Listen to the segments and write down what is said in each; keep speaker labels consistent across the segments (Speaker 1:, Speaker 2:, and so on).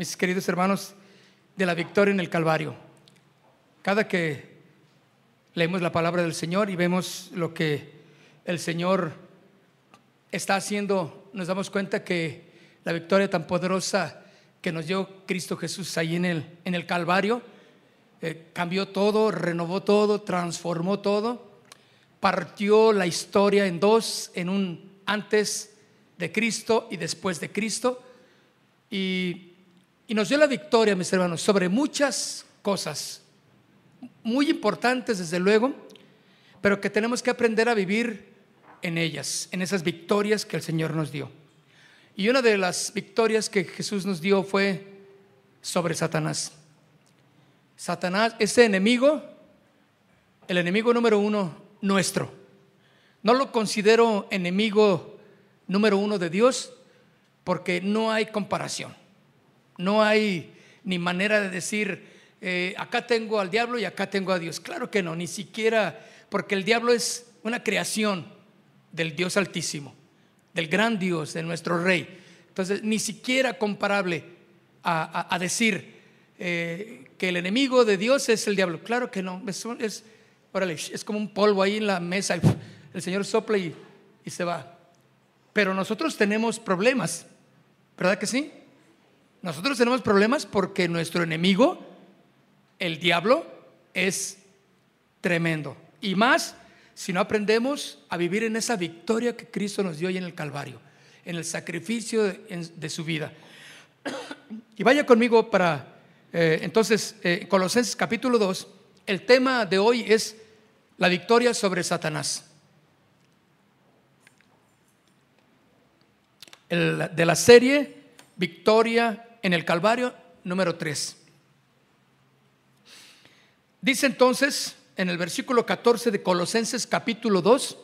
Speaker 1: mis queridos hermanos, de la victoria en el Calvario. Cada que leemos la palabra del Señor y vemos lo que el Señor está haciendo, nos damos cuenta que la victoria tan poderosa que nos dio Cristo Jesús ahí en el, en el Calvario, eh, cambió todo, renovó todo, transformó todo, partió la historia en dos, en un antes de Cristo y después de Cristo. Y, nos dio la victoria, mis hermanos, sobre muchas cosas, muy importantes desde luego, pero que tenemos que aprender a vivir en ellas, en esas victorias que el Señor nos dio. Y una de las victorias que Jesús nos dio fue sobre Satanás. Satanás, ese enemigo, el enemigo número uno nuestro. No lo considero enemigo número uno de Dios porque no hay comparación. No hay ni manera de decir, eh, acá tengo al diablo y acá tengo a Dios. Claro que no, ni siquiera, porque el diablo es una creación del Dios altísimo, del gran Dios, de nuestro rey. Entonces, ni siquiera comparable a, decir eh, que el enemigo de Dios es el diablo. Claro que no, es, como un polvo ahí en la mesa el Señor sopla y, se va. Pero nosotros tenemos problemas, ¿verdad que sí? Nosotros tenemos problemas porque nuestro enemigo, el diablo, es tremendo. Y más si no aprendemos a vivir en esa victoria que Cristo nos dio ahí en el Calvario, en el sacrificio de, su vida. Y vaya conmigo para, eh, entonces, eh, Colosenses capítulo 2, el tema de hoy es la victoria sobre Satanás. de la serie Victoria en el Calvario número 3. Dice entonces en el versículo 14 de Colosenses capítulo 2,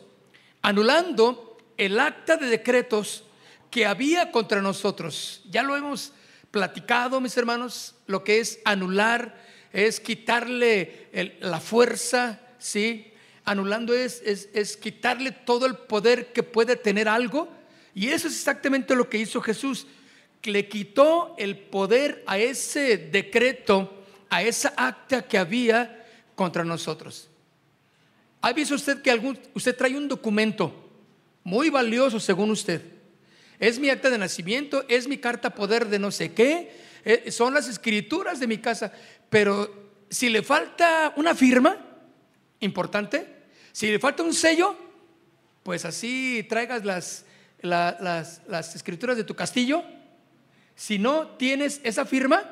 Speaker 1: anulando el acta de decretos que había contra nosotros. Ya lo hemos platicado, mis hermanos, lo que es anular, es quitarle la fuerza, ¿sí? Anulando es, es, es quitarle todo el poder que puede tener algo y eso es exactamente lo que hizo Jesús. Le quitó el poder a ese decreto, a esa acta que había contra nosotros. ¿Ha visto usted que algún, usted trae un documento muy valioso según usted? Es mi acta de nacimiento, es mi carta poder de no sé qué, eh, son las escrituras de mi casa, pero si le falta una firma importante, si le falta un sello, pues así traigas las las, escrituras de tu castillo, si no tienes esa firma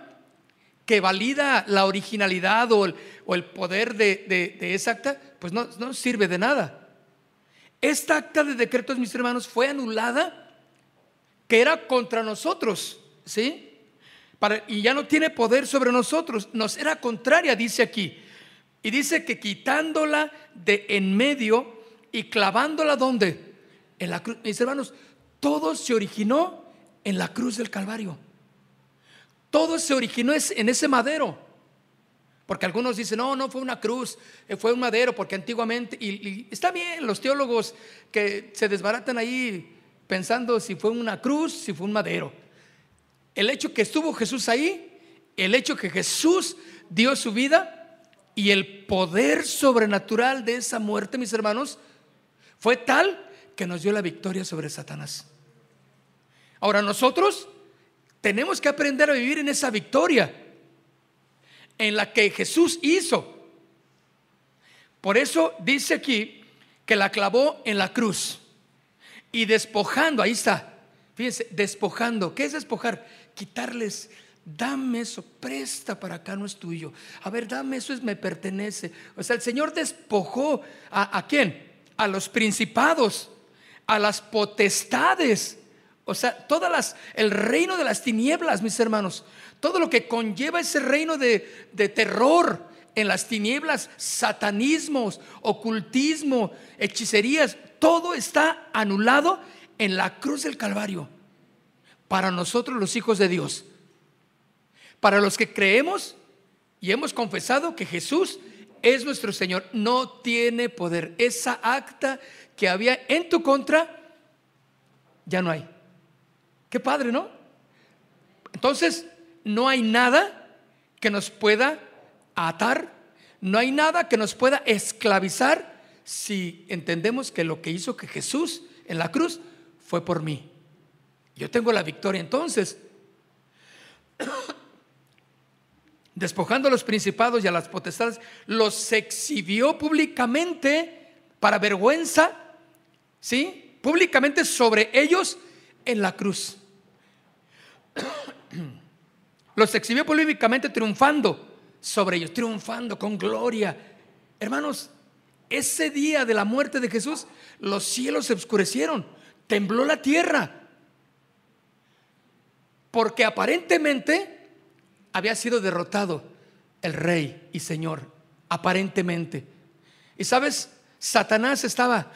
Speaker 1: que valida la originalidad o el, poder de, esa acta, pues no, sirve de nada. Esta acta de decretos, mis hermanos, fue anulada que era contra nosotros, ¿sí? Para, y ya no tiene poder sobre nosotros, nos era contraria, dice aquí. Y dice que quitándola de en medio y clavándola donde? En la cruz. Mis hermanos, todo se originó en la cruz del Calvario. Todo se originó en ese madero. Porque algunos dicen, no, no fue una cruz, eh, fue un madero, porque antiguamente, y, está bien, los teólogos que se desbaratan ahí pensando si fue una cruz, si fue un madero. El hecho que estuvo Jesús ahí, el hecho que Jesús dio su vida y el poder sobrenatural de esa muerte, mis hermanos, fue tal que nos dio la victoria sobre Satanás. Ahora nosotros tenemos que aprender a vivir en esa victoria en la que Jesús hizo. Por eso dice aquí que la clavó en la cruz y despojando, ahí está, fíjense, despojando. ¿Qué es despojar? Quitarles, dame eso, presta para acá, no es tuyo. A ver, dame eso, es me pertenece. O sea, el Señor despojó a, a quién? A los principados, a las potestades. O sea, todas las, el reino de las tinieblas, mis hermanos, todo lo que conlleva ese reino de, de terror en las tinieblas, satanismos, ocultismo, hechicerías, todo está anulado en la cruz del Calvario para nosotros los hijos de Dios. Para los que creemos y hemos confesado que Jesús es nuestro Señor, no tiene poder. Esa acta que había en tu contra, ya no hay. Qué padre, ¿no? Entonces, no hay nada que nos pueda atar, no hay nada que nos pueda esclavizar si entendemos que lo que hizo que Jesús en la cruz fue por mí. Yo tengo la victoria entonces. Despojando a los principados y a las potestades, los exhibió públicamente para vergüenza, ¿sí? Públicamente sobre ellos en la cruz. Los exhibió públicamente triunfando sobre ellos, triunfando con gloria. Hermanos, ese día de la muerte de Jesús, los cielos se oscurecieron, tembló la tierra, porque aparentemente había sido derrotado el rey y señor, aparentemente. Y sabes, Satanás estaba,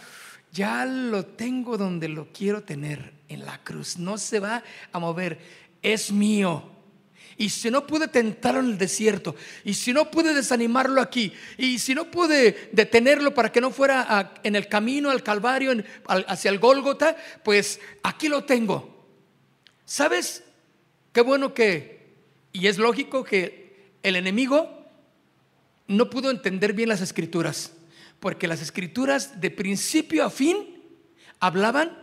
Speaker 1: ya lo tengo donde lo quiero tener, en la cruz, no se va a mover, es mío. Y si no pude tentarlo en el desierto, y si no pude desanimarlo aquí, y si no pude detenerlo para que no fuera en el camino al Calvario, hacia el Gólgota, pues aquí lo tengo. ¿Sabes? Qué bueno que, y es lógico que el enemigo no pudo entender bien las escrituras, porque las escrituras de principio a fin hablaban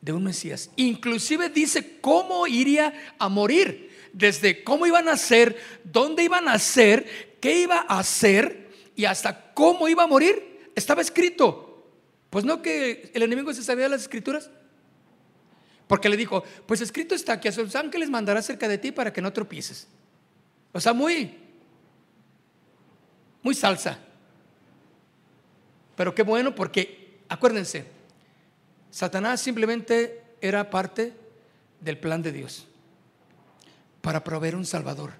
Speaker 1: de un Mesías. Inclusive dice cómo iría a morir desde cómo iban a ser, dónde iban a ser, qué iba a hacer y hasta cómo iba a morir, estaba escrito. Pues no que el enemigo se sabía de las escrituras. Porque le dijo, pues escrito está que a sus ángeles mandará cerca de ti para que no tropieces. O sea, muy, muy salsa. Pero qué bueno porque, acuérdense, Satanás simplemente era parte del plan de Dios para proveer un Salvador,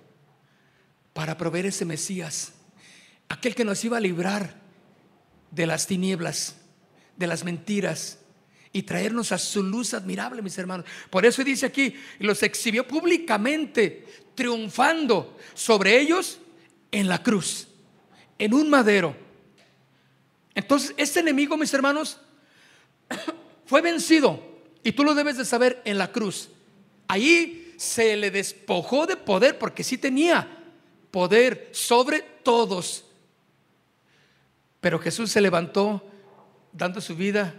Speaker 1: para proveer ese Mesías, aquel que nos iba a librar de las tinieblas, de las mentiras y traernos a su luz admirable, mis hermanos. Por eso dice aquí, los exhibió públicamente, triunfando sobre ellos en la cruz, en un madero. Entonces, este enemigo, mis hermanos, fue vencido, y tú lo debes de saber, en la cruz. Ahí se le despojó de poder porque sí tenía poder sobre todos. Pero Jesús se levantó dando su vida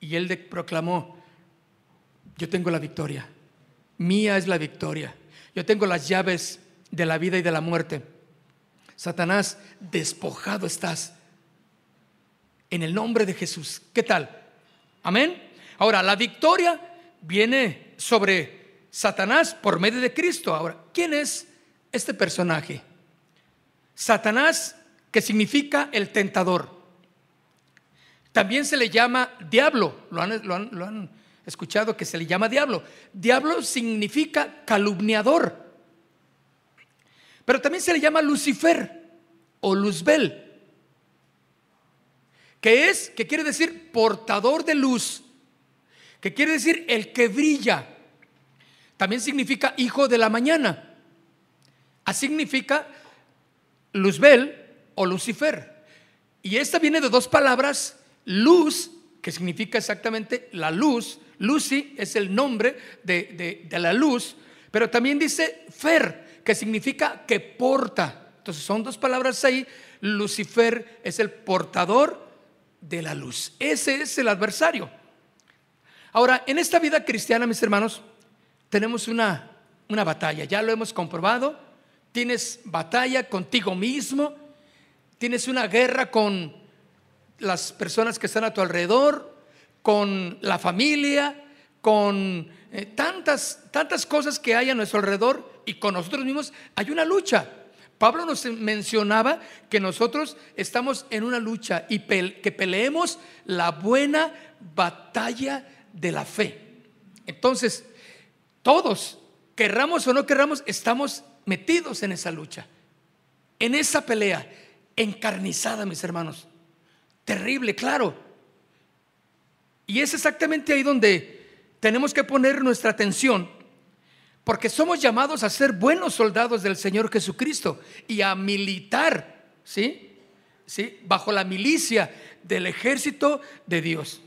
Speaker 1: y él proclamó, yo tengo la victoria, mía es la victoria, yo tengo las llaves de la vida y de la muerte. Satanás, despojado estás en el nombre de Jesús. ¿Qué tal? Amén. Ahora, la victoria viene sobre Satanás por medio de Cristo. Ahora, ¿quién es este personaje? Satanás, que significa el tentador. También se le llama diablo. ¿Lo han, escuchado que se le llama diablo? Diablo significa calumniador. Pero también se le llama Lucifer o Luzbel. Que es, que quiere decir portador de luz que quiere decir el que brilla. También significa hijo de la mañana. Así significa Luzbel o Lucifer. Y esta viene de dos palabras, luz, que significa exactamente la luz. Lucy es el nombre de, de la luz, pero también dice fer, que significa que porta. Entonces son dos palabras ahí. Lucifer es el portador de la luz. Ese es el adversario. Ahora, en esta vida cristiana, mis hermanos, tenemos una, una batalla, ya lo hemos comprobado. Tienes batalla contigo mismo, tienes una guerra con las personas que están a tu alrededor, con la familia, con eh, tantas, tantas cosas que hay a nuestro alrededor y con nosotros mismos hay una lucha. Pablo nos mencionaba que nosotros estamos en una lucha y que peleemos la buena batalla de la fe. Entonces, todos, querramos o no querramos, estamos metidos en esa lucha, en esa pelea, encarnizada, mis hermanos. Terrible, claro. Y es exactamente ahí donde tenemos que poner nuestra atención, porque somos llamados a ser buenos soldados del Señor Jesucristo y a militar, ¿sí? ¿Sí? Bajo la milicia del ejército de Dios.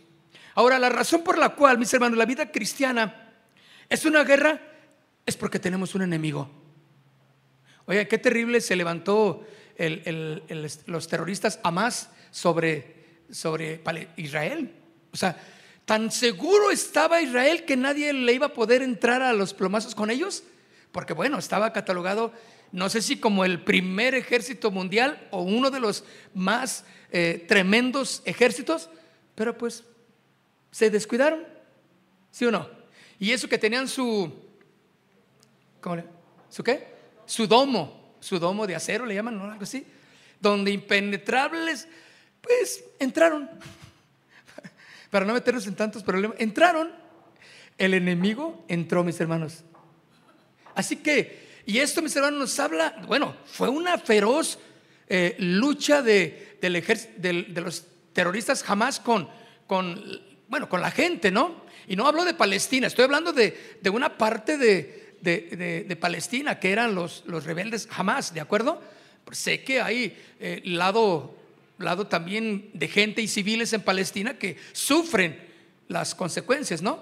Speaker 1: Ahora, la razón por la cual, mis hermanos, la vida cristiana es una guerra es porque tenemos un enemigo. Oye, qué terrible se levantó los terroristas Hamas sobre, sobre Israel. O sea, tan seguro estaba Israel que nadie le iba a poder entrar a los plomazos con ellos, porque bueno, estaba catalogado, no sé si como el primer ejército mundial o uno de los más eh, tremendos ejércitos, pero pues se descuidaron, ¿sí o no? Y eso que tenían su, ¿cómo le, ¿su qué? Su domo, su domo de acero le llaman, ¿no? Algo así, donde impenetrables, pues entraron, para no meternos en tantos problemas, entraron, el enemigo entró, mis hermanos. Así que, y esto, mis hermanos, nos habla, bueno, fue una feroz eh, lucha de, del de los terroristas jamás con, con bueno, con la gente, ¿no? Y no hablo de Palestina, estoy hablando de, una parte de, Palestina que eran los, los rebeldes jamás, ¿de acuerdo? Pues sé que hay eh, lado, lado también de gente y civiles en Palestina que sufren las consecuencias, ¿no?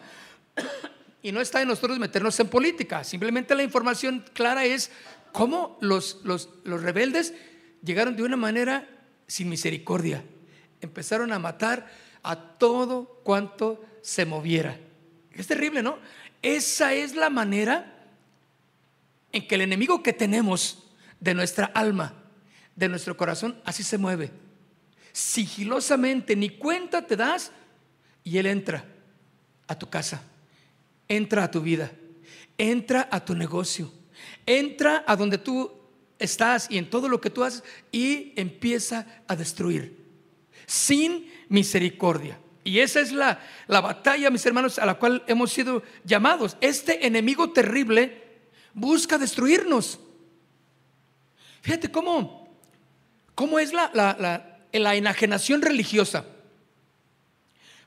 Speaker 1: Y no está en nosotros meternos en política, simplemente la información clara es cómo los, los, los rebeldes llegaron de una manera sin misericordia, empezaron a matar a todo cuanto se moviera. Es terrible, ¿no? Esa es la manera en que el enemigo que tenemos de nuestra alma, de nuestro corazón, así se mueve. Sigilosamente, ni cuenta te das y él entra a tu casa, entra a tu vida, entra a tu negocio, entra a donde tú estás y en todo lo que tú haces y empieza a destruir sin misericordia. Y esa es la, la batalla, mis hermanos, a la cual hemos sido llamados. Este enemigo terrible busca destruirnos. Fíjate cómo, cómo es la, la, enajenación religiosa.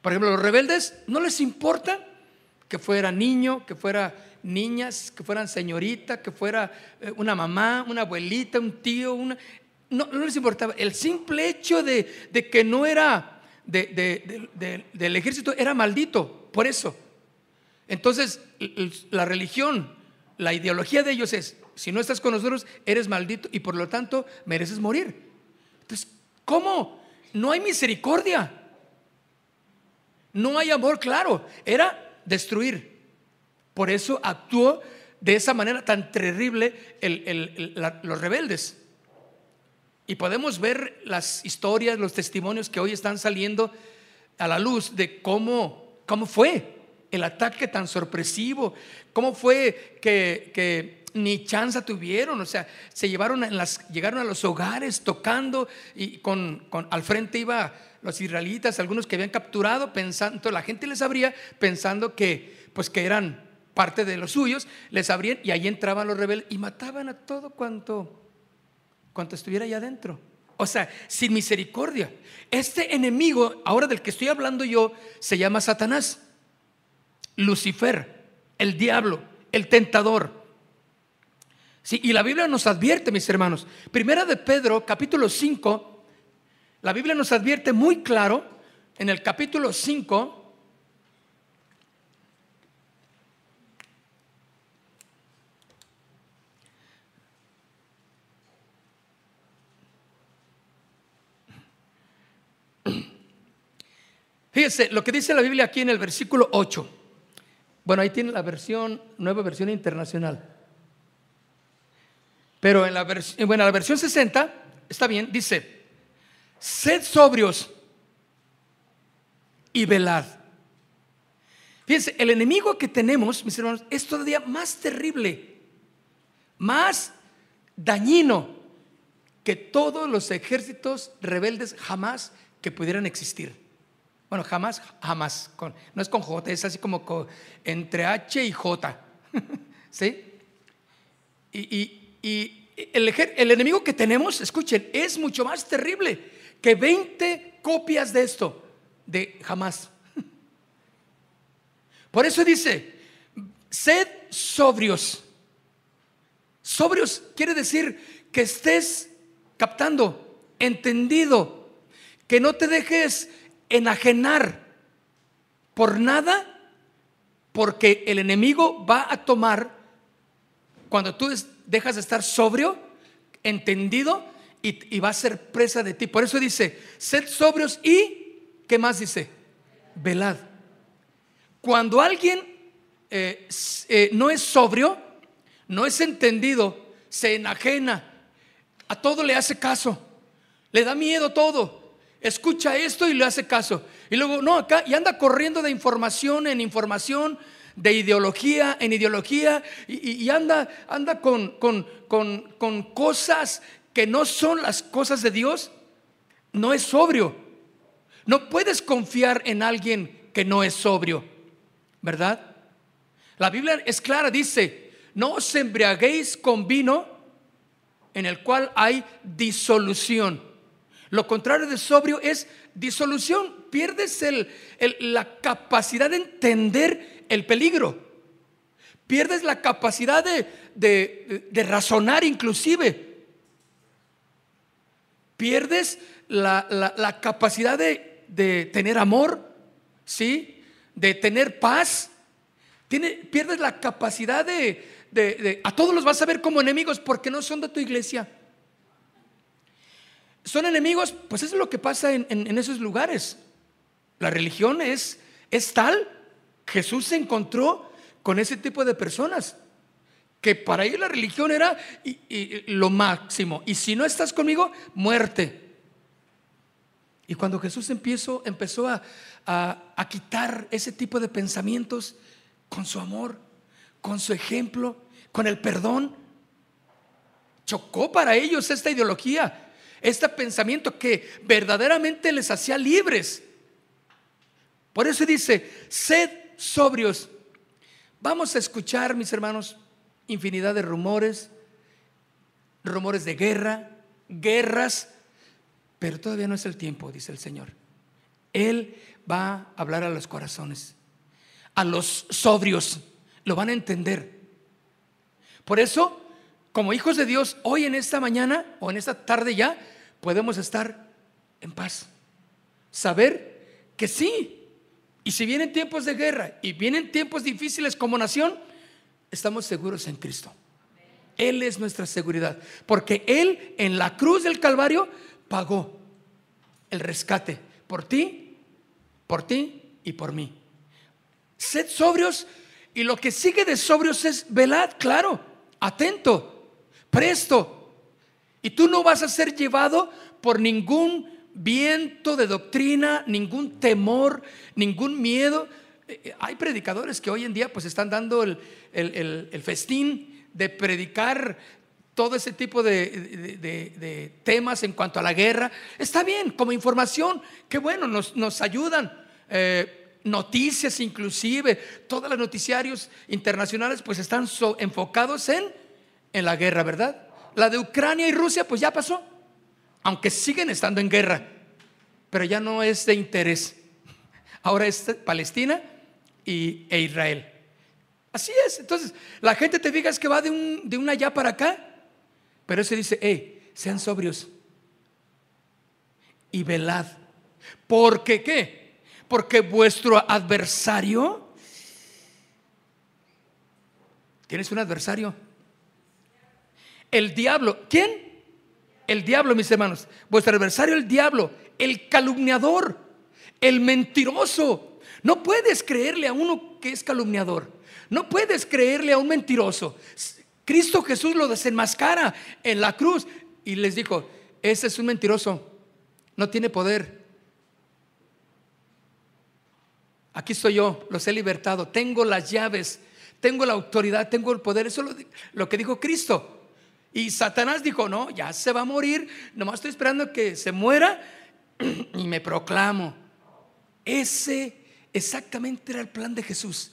Speaker 1: Por ejemplo, los rebeldes no les importa que fuera niño, que fuera niñas, que fueran señorita, que fuera eh, una mamá, una abuelita, un tío, una no, les importaba. El simple hecho de, que no era del ejército era maldito, por eso. Entonces, la religión, la ideología de ellos es, si no estás con nosotros, eres maldito y por lo tanto mereces morir. Entonces, ¿cómo? No hay misericordia. No hay amor, claro. Era destruir. Por eso actuó de esa manera tan terrible los rebeldes. Y podemos ver las historias, los testimonios que hoy están saliendo a la luz de cómo, cómo fue el ataque tan sorpresivo, cómo fue que, ni chance tuvieron, o sea, se llevaron en las, llegaron a los hogares tocando y con, al frente iba los israelitas, algunos que habían capturado, pensando, la gente les abría pensando que, pues que eran parte de los suyos, les abrían y ahí entraban los rebeldes y mataban a todo cuanto cuanto estuviera allá adentro. O sea, sin misericordia. Este enemigo, ahora del que estoy hablando yo, se llama Satanás, Lucifer, el diablo, el tentador. Sí, y la Biblia nos advierte, mis hermanos. Primera de Pedro, capítulo 5, la Biblia nos advierte muy claro en el capítulo 5, Fíjese lo que dice la Biblia aquí en el versículo 8. Bueno, ahí tiene la versión, nueva versión internacional. Pero en la, bueno, la versión 60, está bien, dice, sed sobrios y velad. Fíjense, el enemigo que tenemos, mis hermanos, es todavía más terrible, más dañino que todos los ejércitos rebeldes jamás que pudieran existir. Bueno, jamás, jamás. no es con J, es así como entre H y J. ¿Sí? Y, el, el enemigo que tenemos, escuchen, es mucho más terrible que 20 copias de esto, de jamás. Por eso dice, sed sobrios. Sobrios quiere decir que estés captando, entendido, que no te dejes enajenar por nada, porque el enemigo va a tomar, cuando tú dejas de estar sobrio, entendido, y, va a ser presa de ti. Por eso dice, sed sobrios y, ¿qué más dice? Velad. Cuando alguien eh, eh, no es sobrio, no es entendido, se enajena, a todo le hace caso, le da miedo todo, escucha esto y le hace caso. Y luego, no, acá, y anda corriendo de información en información, de ideología en ideología, y, anda, anda con, con, con cosas que no son las cosas de Dios. No es sobrio. No puedes confiar en alguien que no es sobrio, ¿verdad? La Biblia es clara, dice, no os embriaguéis con vino en el cual hay disolución. Lo contrario de sobrio es disolución. Pierdes la capacidad de entender el peligro. Pierdes la capacidad de, razonar inclusive. Pierdes la, capacidad de, tener amor, ¿sí? De tener paz. Pierdes la capacidad de, a todos los vas a ver como enemigos porque no son de tu iglesia. Son enemigos, pues es lo que pasa en, esos lugares. La religión es, es tal, Jesús se encontró con ese tipo de personas, que para ellos la religión era lo máximo. Y si no estás conmigo, muerte. Y cuando Jesús empezó, empezó a, a quitar ese tipo de pensamientos con su amor, con su ejemplo, con el perdón. Chocó para ellos esta ideología, este pensamiento que verdaderamente les hacía libres. Por eso dice, sed sobrios. Vamos a escuchar, mis hermanos, infinidad de rumores, rumores de guerra, guerras, pero todavía no es el tiempo, dice el Señor. Él va a hablar a los corazones, a los sobrios, lo van a entender. Por eso, como hijos de Dios, hoy en esta mañana o en esta tarde ya, podemos estar en paz. Saber que sí. Y si vienen tiempos de guerra y vienen tiempos difíciles como nación, estamos seguros en Cristo. Él es nuestra seguridad. Porque Él en la cruz del Calvario pagó el rescate por ti, por ti y por mí. Sed sobrios y lo que sigue de sobrios es velad, claro, atento, presto. Y tú no vas a ser llevado por ningún viento de doctrina, ningún temor, ningún miedo. Eh, eh, hay predicadores que hoy en día pues están dando el, festín de predicar todo ese tipo de, temas en cuanto a la guerra. Está bien, como información, qué bueno, nos, ayudan. Eh, noticias inclusive, todos los noticiarios internacionales pues están enfocados en, en la guerra, ¿verdad? La de Ucrania y Rusia pues ya pasó, aunque siguen estando en guerra, pero ya no es de interés. Ahora es Palestina y, e Israel. Así es, entonces la gente te diga es que va de, un, de una allá para acá, pero se dice, hey, sean sobrios y velad. Porque qué? Porque vuestro adversario, ¿tienes un adversario? El diablo, ¿quién? El diablo, mis hermanos. Vuestro adversario, el diablo, el calumniador, el mentiroso. No puedes creerle a uno que es calumniador. No puedes creerle a un mentiroso. Cristo Jesús lo desenmascara en la cruz y les dijo, ese es un mentiroso, no tiene poder. Aquí estoy yo, los he libertado, tengo las llaves, tengo la autoridad, tengo el poder. Eso es lo, que dijo Cristo. Y Satanás dijo, no, ya se va a morir, nomás estoy esperando que se muera y me proclamo. Ese exactamente era el plan de Jesús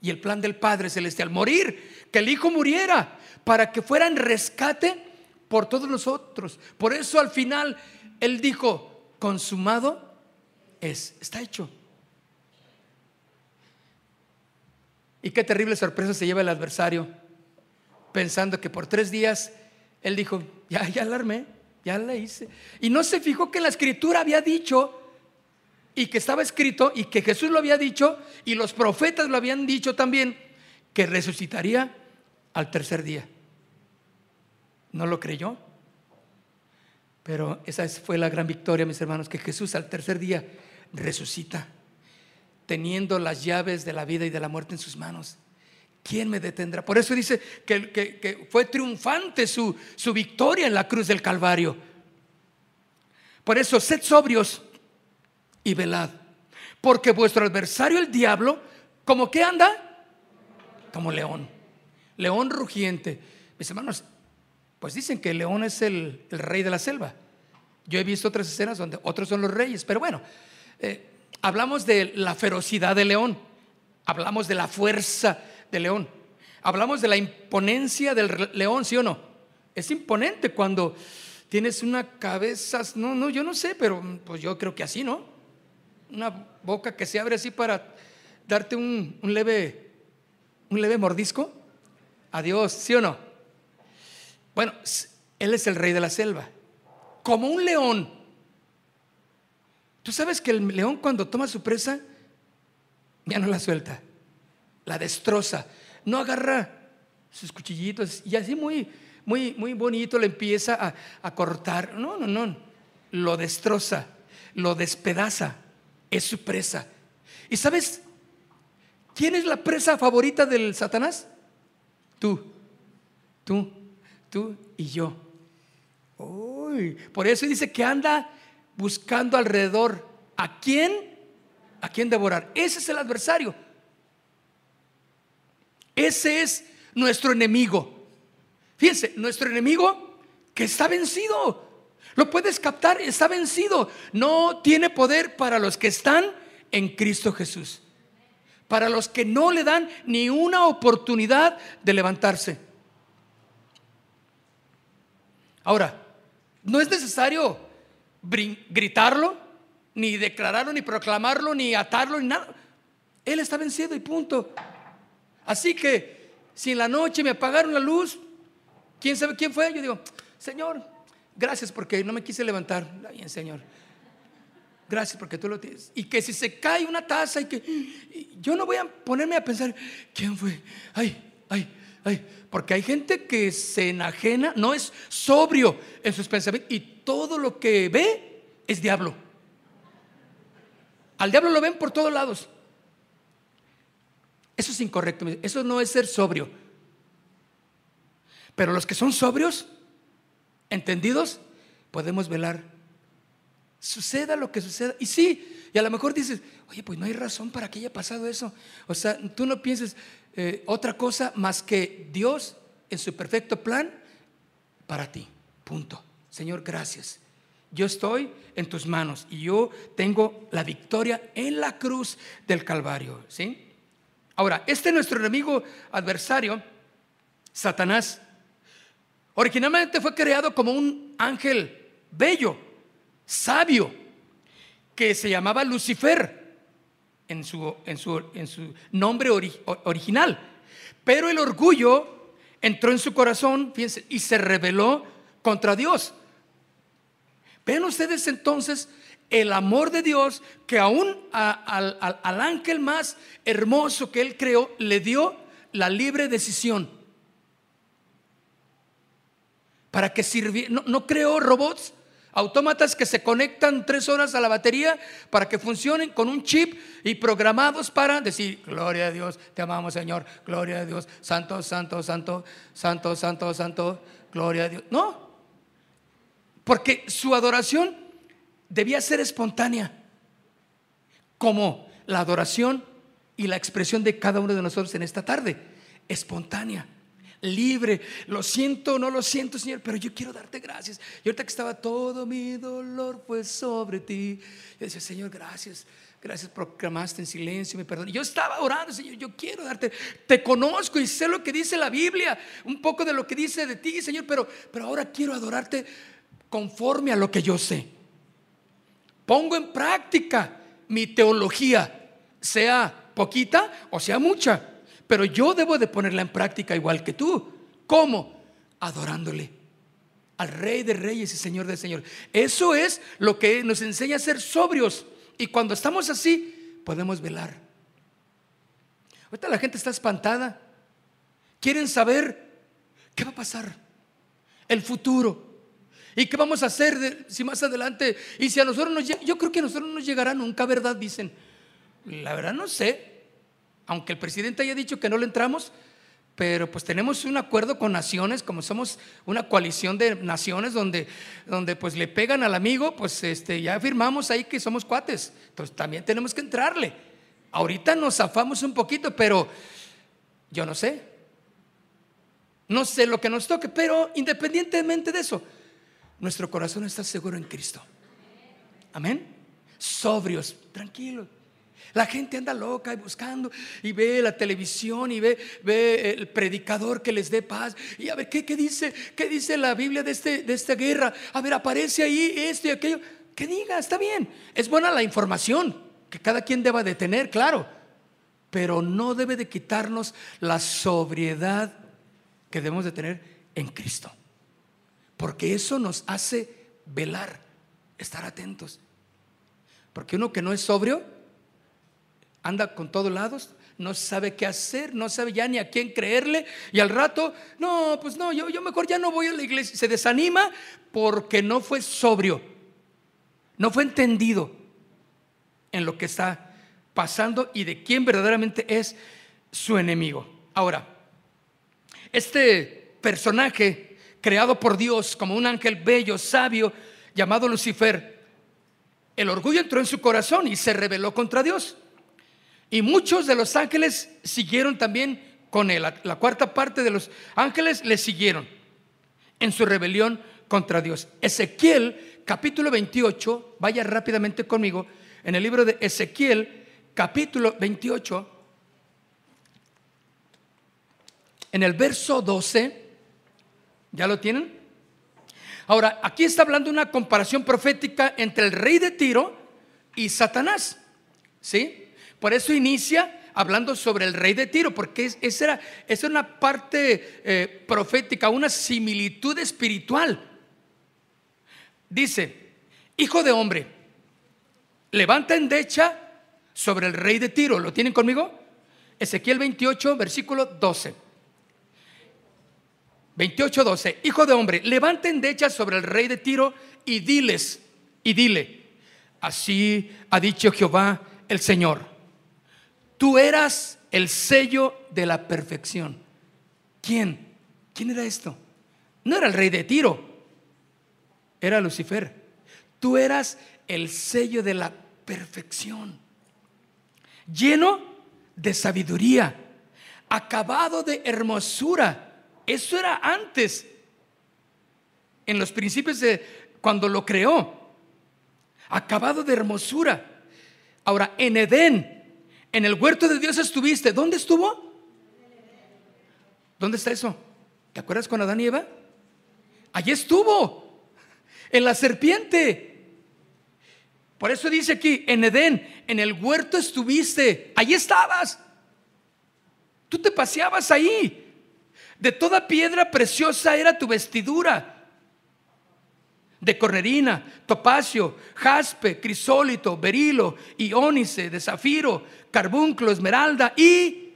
Speaker 1: y el plan del Padre Celestial. Morir, que el Hijo muriera para que fuera en rescate por todos nosotros. Por eso al final Él dijo, consumado es, está hecho. Y qué terrible sorpresa se lleva el adversario, pensando que por tres días Él dijo, ya, ya alarmé, ya la hice. Y no se fijó que la escritura había dicho y que estaba escrito y que Jesús lo había dicho y los profetas lo habían dicho también, que resucitaría al tercer día. ¿No lo creyó? Pero esa fue la gran victoria, mis hermanos, que Jesús al tercer día resucita, teniendo las llaves de la vida y de la muerte en sus manos. ¿Quién me detendrá? Por eso dice que, fue triunfante su, su victoria en la cruz del Calvario. Por eso, sed sobrios y velad. Porque vuestro adversario, el diablo, ¿como que anda? Como león. León rugiente. Mis hermanos, pues dicen que el león es el, rey de la selva. Yo he visto otras escenas donde otros son los reyes, pero bueno, eh, hablamos de la ferocidad del león, hablamos de la fuerza del león, hablamos de la imponencia del león, ¿sí o no? Es imponente cuando tienes una cabeza, no, no, yo no sé, pero pues yo creo que así, ¿no? una boca que se abre así para darte un, leve, un leve mordisco? Adiós, ¿sí o no? Bueno, Él es el rey de la selva. Como un león. Tú sabes que el león cuando toma su presa, ya no la suelta, la destroza. No agarra sus cuchillitos y así muy, muy, muy bonito le empieza a, a cortar. No, no, no. Lo destroza, lo despedaza es su presa. ¿Y sabes quién es la presa favorita del Satanás? Tú, tú, tú y yo. Uy, por eso dice que anda buscando alrededor. ¿A quién? ¿A quién devorar? Ese es el adversario. Ese es nuestro enemigo. Fíjense, nuestro enemigo que está vencido. Lo puedes captar, está vencido. No tiene poder para los que están en Cristo Jesús. Para los que no le dan ni una oportunidad de levantarse. Ahora, no es necesario gritarlo, ni declararlo, ni proclamarlo, ni atarlo, ni nada. Él está vencido y punto. Así que si en la noche me apagaron la luz, ¿quién sabe quién fue? Yo digo, Señor, Gracias porque no me quise levantar. bien, Señor. Gracias porque tú lo tienes. Y que si se cae una taza y que yo no voy a ponerme a pensar, ¿quién fue? Ay, ay, ay. Porque hay gente que se enajena, no es sobrio en sus pensamientos y todo lo que ve es diablo. Al diablo lo ven por todos lados. Eso es incorrecto. Eso no es ser sobrio. Pero los que son sobrios entendidos, podemos velar. Suceda lo que suceda. Y sí, y a lo mejor dices, oye, pues no hay razón para que haya pasado eso. O sea, tú no pienses eh, otra cosa más que Dios en su perfecto plan para ti. Punto. Señor, gracias. Yo estoy en tus manos y yo tengo la victoria en la cruz del Calvario. ¿sí? Ahora, este nuestro enemigo adversario, Satanás, Originalmente fue creado como un ángel bello, sabio, que se llamaba Lucifer en su, en su, en su nombre original. Pero el orgullo entró en su corazón fíjense, y se rebeló contra Dios. Ven ustedes entonces el amor de Dios que aún al, ángel más hermoso que él creó le dio la libre decisión para que sirviera. No, creó robots, autómatas que se conectan tres horas a la batería para que funcionen con un chip y programados para decir, gloria a Dios, te amamos Señor, gloria a Dios, santo, santo, santo, santo, santo, santo, gloria a Dios. No, porque su adoración debía ser espontánea, como la adoración y la expresión de cada uno de nosotros en esta tarde, espontánea libre. Lo siento, no lo siento, Señor, pero yo quiero darte gracias. Y ahorita que estaba todo mi dolor fue sobre ti, yo decía, Señor, gracias. Gracias por clamaste en silencio, me perdón. Yo estaba orando, Señor, yo quiero darte, te conozco y sé lo que dice la Biblia, un poco de lo que dice de ti, Señor, pero, pero ahora quiero adorarte conforme a lo que yo sé. Pongo en práctica mi teología, sea poquita o sea mucha, pero yo debo de ponerla en práctica igual que tú. ¿Cómo? Adorándole al Rey de Reyes y Señor de Señor. Eso es lo que nos enseña a ser sobrios. Y cuando estamos así, podemos velar. Ahorita la gente está espantada. Quieren saber qué va a pasar, el futuro. ¿Y qué vamos a hacer si más adelante? Y si a nosotros nos yo creo que a nosotros no nos llegará nunca, ¿verdad? Dicen. La verdad no sé. Aunque el presidente haya dicho que no le entramos, pero pues tenemos un acuerdo con naciones, como somos una coalición de naciones donde, donde pues le pegan al amigo, pues este, ya firmamos ahí que somos cuates, entonces también tenemos que entrarle. Ahorita nos zafamos un poquito, pero yo no sé, no sé lo que nos toque, pero independientemente de eso, nuestro corazón está seguro en Cristo. Amén. Sobrios, tranquilos. La gente anda loca y buscando y ve la televisión y ve, ve el predicador que les dé paz. Y a ver, ¿qué, qué dice? ¿Qué dice la Biblia de, este, de esta guerra? A ver, aparece ahí esto y aquello. Que diga, está bien. Es buena la información que cada quien deba de tener, claro. Pero no debe de quitarnos la sobriedad que debemos de tener en Cristo. Porque eso nos hace velar, estar atentos. Porque uno que no es sobrio, anda con todos lados, no sabe qué hacer, no sabe ya ni a quién creerle y al rato, no, pues no, yo, yo mejor ya no voy a la iglesia. Se desanima porque no fue sobrio, no fue entendido en lo que está pasando y de quién verdaderamente es su enemigo. Ahora, este personaje creado por Dios como un ángel bello, sabio, llamado Lucifer, el orgullo entró en su corazón y se rebeló contra Dios. Y muchos de los ángeles siguieron también con él. La, cuarta parte de los ángeles le siguieron en su rebelión contra Dios. Ezequiel, capítulo 28, vaya rápidamente conmigo, en el libro de Ezequiel, capítulo 28, en el verso 12, ¿ya lo tienen? Ahora, aquí está hablando una comparación profética entre el rey de Tiro y Satanás, ¿sí? Por eso inicia hablando sobre el rey de Tiro, porque esa era, es una parte eh, profética, una similitud espiritual. Dice, hijo de hombre, levanta endecha sobre el rey de Tiro. ¿Lo tienen conmigo? Ezequiel 28, versículo 12. 28, 12. Hijo de hombre, levanta endecha sobre el rey de Tiro y diles, y dile, así ha dicho Jehová el Señor Tú eras el sello de la perfección. ¿Quién? ¿Quién era esto? No era el rey de Tiro, era Lucifer. Tú eras el sello de la perfección, lleno de sabiduría, acabado de hermosura. Eso era antes, en los principios de cuando lo creó, acabado de hermosura. Ahora, en Edén, en el huerto de Dios estuviste. ¿Dónde estuvo? ¿Dónde está eso? ¿Te acuerdas con Adán y Eva? Allí estuvo. En la serpiente. Por eso dice aquí, en Edén, en el huerto estuviste. Allí estabas. Tú te paseabas ahí. De toda piedra preciosa era tu vestidura de cornerina, topacio, jaspe, crisólito, berilo, iónice, de zafiro, carbunclo, esmeralda y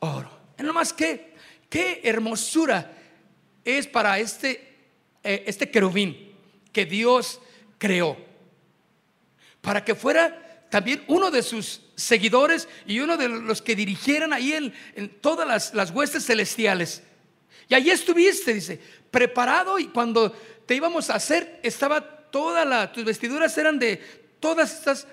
Speaker 1: oro. No más que, qué hermosura es para este, eh, este querubín que Dios creó. Para que fuera también uno de sus seguidores y uno de los que dirigieran ahí en, en todas las, las huestes celestiales. Y allí estuviste, dice, preparado y cuando te íbamos a hacer, estaba toda la, tus vestiduras eran de todas estas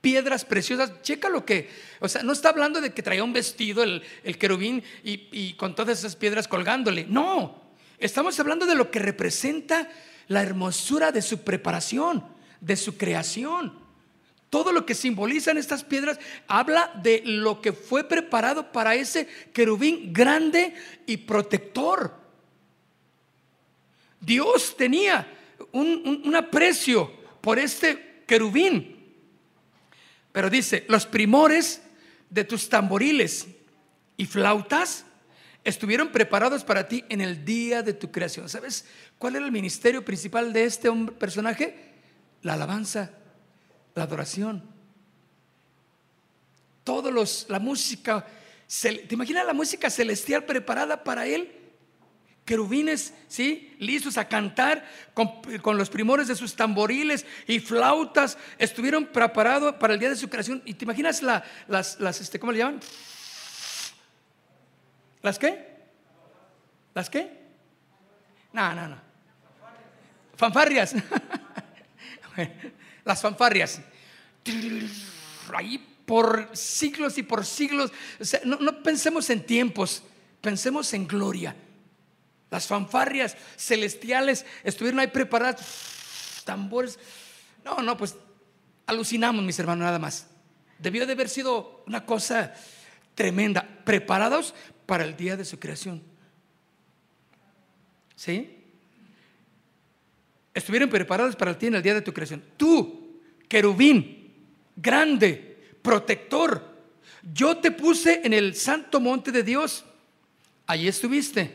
Speaker 1: piedras preciosas. Checa lo que, o sea, no está hablando de que traía un vestido el, querubín y, y con todas esas piedras colgándole. No, estamos hablando de lo que representa la hermosura de su preparación, de su creación. Todo lo que simbolizan estas piedras habla de lo que fue preparado para ese querubín grande y protector. Dios tenía un, un aprecio por este querubín. Pero dice, los primores de tus tamboriles y flautas estuvieron preparados para ti en el día de tu creación. ¿Sabes cuál era el ministerio principal de este personaje? La alabanza, la adoración. Todos los, la música, ¿te imaginas la música celestial preparada para él? querubines, ¿sí? Listos a cantar con, los primores de sus tamboriles y flautas. Estuvieron preparados para el día de su creación. ¿Y te imaginas la, las, las, este, ¿cómo le llaman? ¿Las qué? ¿Las qué? No, no, no. Fanfarrias. las fanfarrias. Ahí por siglos y por siglos. no pensemos en tiempos, pensemos en gloria. Las fanfarrias celestiales estuvieron ahí preparadas, tambores. No, no, pues alucinamos, mis hermanos, nada más. Debió de haber sido una cosa tremenda, preparados para el día de su creación. ¿Sí? Estuvieron preparados para el día de tu creación. Tú, querubín, grande, protector, yo te puse en el santo monte de Dios. Allí estuviste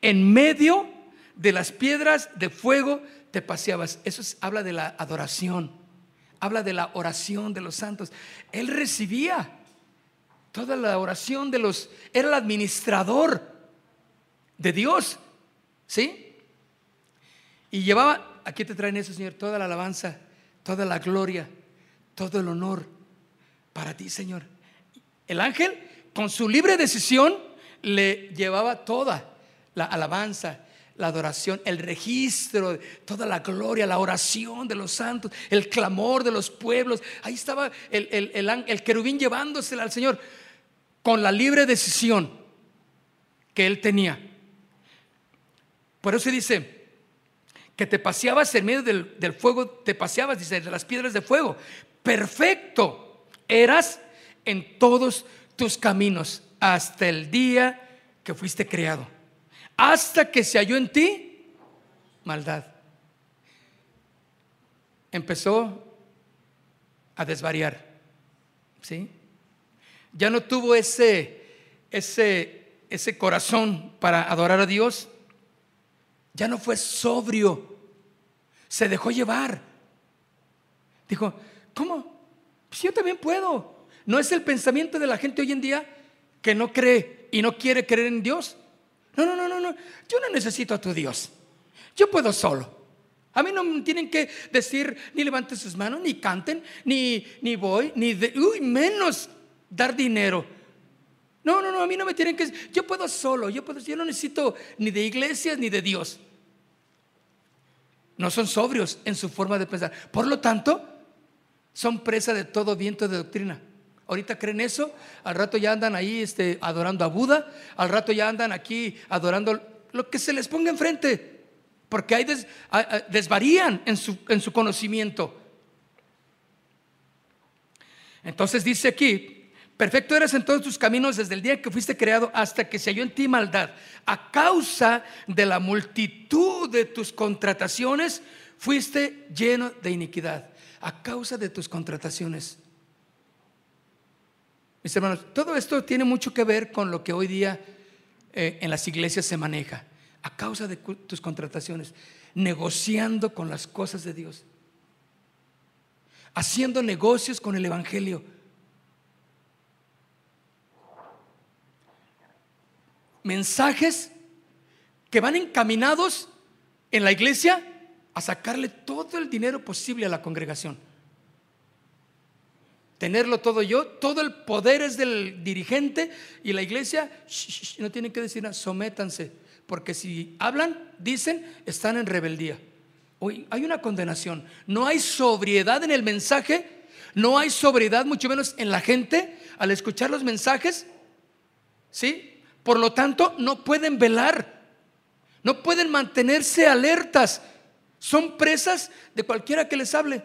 Speaker 1: en medio de las piedras de fuego te paseabas. Eso habla de la adoración, habla de la oración de los santos. Él recibía toda la oración de los, era el administrador de Dios, ¿sí? Y llevaba, aquí te traen eso, Señor, toda la alabanza, toda la gloria, todo el honor para ti, Señor. El ángel, con su libre decisión, le llevaba toda la alabanza, la adoración, el registro, toda la gloria, la oración de los santos, el clamor de los pueblos. Ahí estaba el, el, querubín llevándosela al Señor con la libre decisión que él tenía. Por eso dice que te paseabas en medio del, del fuego, te paseabas, dice, de las piedras de fuego. Perfecto eras en todos tus caminos hasta el día que fuiste creado hasta que se halló en ti maldad. Empezó a desvariar. ¿Sí? Ya no tuvo ese, ese, ese corazón para adorar a Dios. Ya no fue sobrio. Se dejó llevar. Dijo, ¿cómo? Pues yo también puedo. ¿No es el pensamiento de la gente hoy en día que no cree y no quiere creer en Dios? No, no, no, no, no. Yo no necesito a tu Dios. Yo puedo solo. A mí no tienen que decir ni levanten sus manos, ni canten, ni, ni voy, ni de, uy, menos dar dinero. No, no, no, a mí no me tienen que yo puedo solo, yo puedo, yo no necesito ni de iglesias ni de Dios. No son sobrios en su forma de pensar. Por lo tanto, son presa de todo viento de doctrina. Ahorita creen eso, al rato ya andan ahí este, adorando a Buda, al rato ya andan aquí adorando lo que se les ponga enfrente, porque ahí desvarían en su, en su conocimiento. Entonces dice aquí, perfecto eres en todos tus caminos desde el día que fuiste creado hasta que se halló en ti maldad. A causa de la multitud de tus contrataciones, fuiste lleno de iniquidad. A causa de tus contrataciones. Mis hermanos, todo esto tiene mucho que ver con lo que hoy día eh, en las iglesias se maneja, a causa de tus contrataciones, negociando con las cosas de Dios, haciendo negocios con el Evangelio. Mensajes que van encaminados en la iglesia a sacarle todo el dinero posible a la congregación tenerlo todo yo, todo el poder es del dirigente y la iglesia no tienen que decir nada, sométanse, porque si hablan, dicen, están en rebeldía. Hoy hay una condenación, no hay sobriedad en el mensaje, no hay sobriedad mucho menos en la gente al escuchar los mensajes, ¿sí? Por lo tanto, no pueden velar, no pueden mantenerse alertas, son presas de cualquiera que les hable,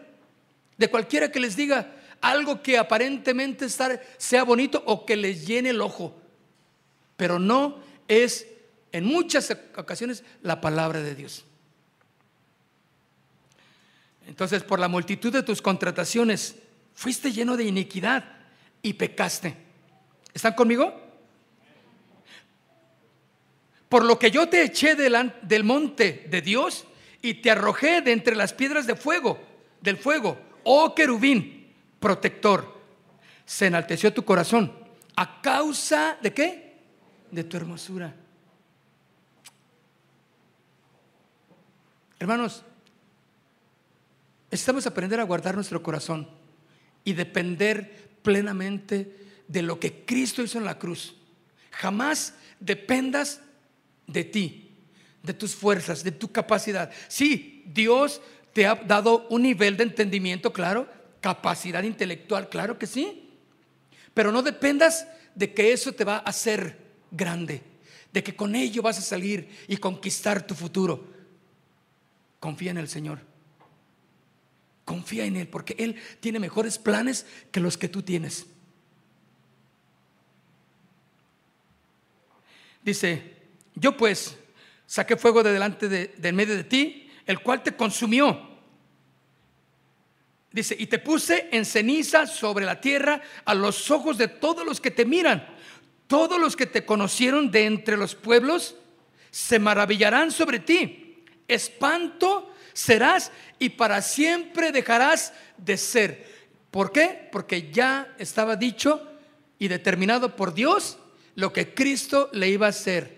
Speaker 1: de cualquiera que les diga, algo que aparentemente sea bonito o que les llene el ojo, pero no es en muchas ocasiones la palabra de Dios. Entonces, por la multitud de tus contrataciones, fuiste lleno de iniquidad y pecaste. ¿Están conmigo? Por lo que yo te eché del monte de Dios y te arrojé de entre las piedras de fuego, del fuego, oh querubín, protector, se enalteció tu corazón. ¿A causa de qué? De tu hermosura. Hermanos, necesitamos aprender a guardar nuestro corazón y depender plenamente de lo que Cristo hizo en la cruz. Jamás dependas de ti, de tus fuerzas, de tu capacidad. Sí, Dios te ha dado un nivel de entendimiento, claro, capacidad intelectual, claro que sí. Pero no dependas de que eso te va a hacer grande, de que con ello vas a salir y conquistar tu futuro. Confía en el Señor. Confía en Él, porque Él tiene mejores planes que los que tú tienes. Dice, yo pues saqué fuego de delante de, medio de ti, el cual te consumió. Dice, y te puse en ceniza sobre la tierra a los ojos de todos los que te miran. Todos los que te conocieron de entre los pueblos se maravillarán sobre ti. Espanto serás y para siempre dejarás de ser. ¿Por qué? Porque ya estaba dicho y determinado por Dios lo que Cristo le iba a hacer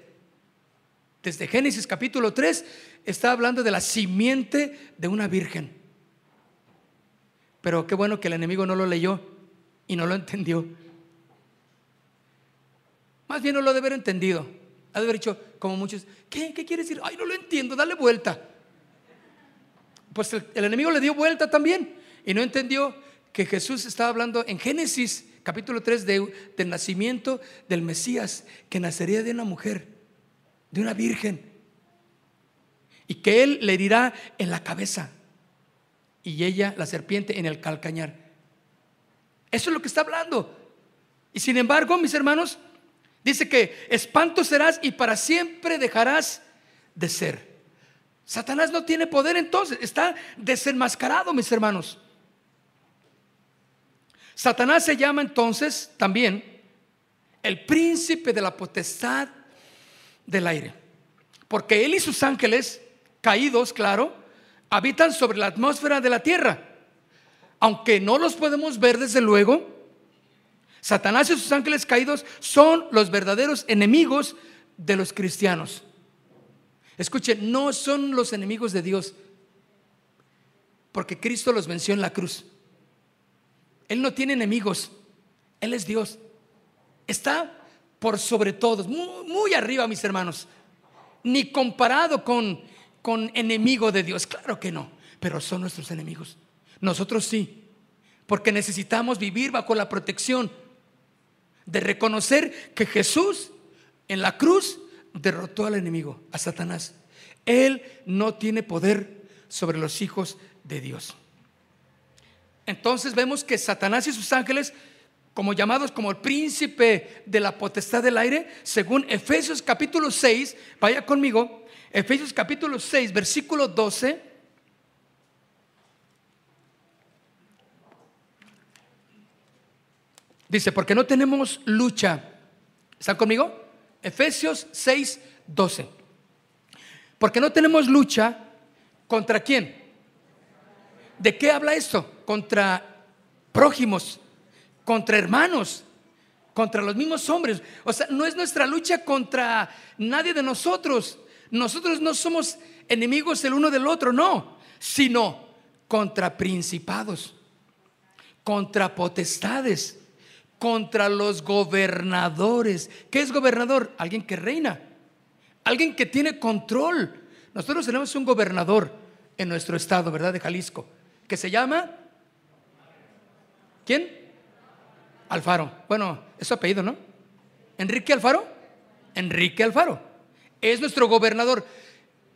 Speaker 1: desde Génesis capítulo 3 está hablando de la simiente de una virgen. Pero qué bueno que el enemigo no lo leyó y no lo entendió. Más bien no lo debe haber entendido. Ha de haber dicho, como muchos, ¿qué, qué quiere decir? Ay, no lo entiendo, dale vuelta. Pues el, enemigo le dio vuelta también y no entendió que Jesús estaba hablando en Génesis capítulo 3 del nacimiento del Mesías, que nacería de una mujer de una virgen. Y que él le dirá en la cabeza y ella, la serpiente, en el calcañar. Eso es lo que está hablando. Y sin embargo, mis hermanos, dice que espanto serás y para siempre dejarás de ser. Satanás no tiene poder entonces, está desenmascarado, mis hermanos. Satanás se llama entonces también el príncipe de la potestad del aire. Porque Él y sus ángeles, caídos, claro, habitan sobre la atmósfera de la tierra. Aunque no los podemos ver desde luego, Satanás y sus ángeles caídos son los verdaderos enemigos de los cristianos. Escuchen, no son los enemigos de Dios, porque Cristo los venció en la cruz. Él no tiene enemigos, Él es Dios. Está por sobre todos, muy, arriba, mis hermanos. Ni comparado con, con enemigo de Dios, claro que no, pero son nuestros enemigos. Nosotros sí, porque necesitamos vivir bajo la protección de reconocer que Jesús en la cruz derrotó al enemigo, a Satanás. Él no tiene poder sobre los hijos de Dios. Entonces vemos que Satanás y sus ángeles como llamados como el príncipe de la potestad del aire, según Efesios capítulo 6, vaya conmigo, Efesios capítulo 6, versículo 12. Dice, porque no tenemos lucha. ¿Están conmigo? Efesios 6, 12. Porque no tenemos lucha contra quién. ¿De qué habla esto? Contra prójimos, contra hermanos, contra los mismos hombres. O sea, no es nuestra lucha contra nadie de nosotros. Nosotros no somos enemigos el uno del otro, no, sino contra principados, contra potestades, contra los gobernadores. ¿Qué es gobernador? Alguien que reina, alguien que tiene control. Nosotros tenemos un gobernador en nuestro estado, ¿verdad? De Jalisco, que se llama... ¿Quién? Alfaro. Bueno, es su apellido, ¿no? Enrique Alfaro. Enrique Alfaro. Es nuestro gobernador.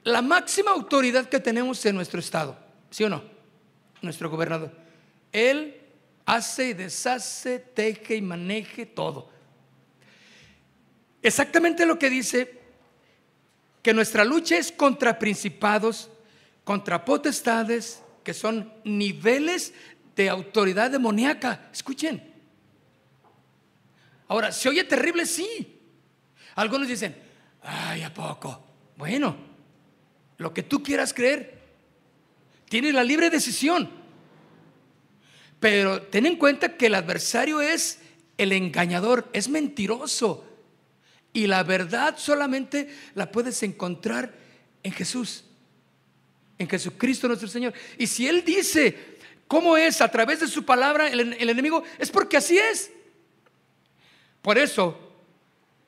Speaker 1: La máxima autoridad que tenemos en nuestro estado. ¿Sí o no? Nuestro gobernador. Él Hace y deshace, teje y maneje todo. Exactamente lo que dice que nuestra lucha es contra principados, contra potestades, que son niveles de autoridad demoníaca. Escuchen. Ahora, ¿se oye terrible? Sí. Algunos dicen, ay, ¿a poco? Bueno, lo que tú quieras creer, tienes la libre decisión. Pero ten en cuenta que el adversario es el engañador, es mentiroso. Y la verdad solamente la puedes encontrar en Jesús, en Jesucristo nuestro Señor. Y si Él dice cómo es a través de su palabra el, el enemigo, es porque así es. Por eso,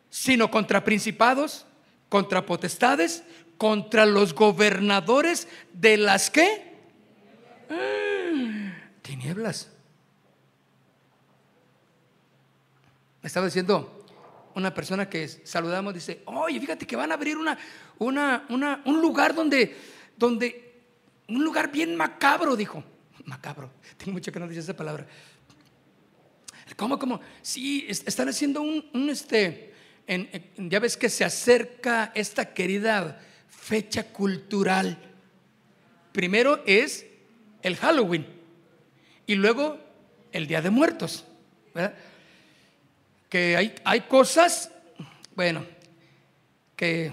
Speaker 1: sino contra principados, contra potestades, contra los gobernadores de las que tinieblas. Me estaba diciendo una persona que saludamos, dice, oye, fíjate que van a abrir una, una, una, un lugar donde, donde, un lugar bien macabro, dijo. Macabro, tengo mucho que no dice esa palabra. ¿Cómo, cómo? Sí, están haciendo un, este, ya ves que se acerca esta querida fecha cultural. Primero es el Halloween y luego el Día de Muertos. Que hay, hay cosas, bueno, que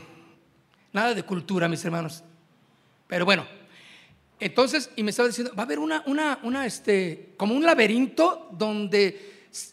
Speaker 1: nada de cultura, mis hermanos. Pero bueno, entonces, y me estaba diciendo, va a haber una, una, una, este, como un laberinto donde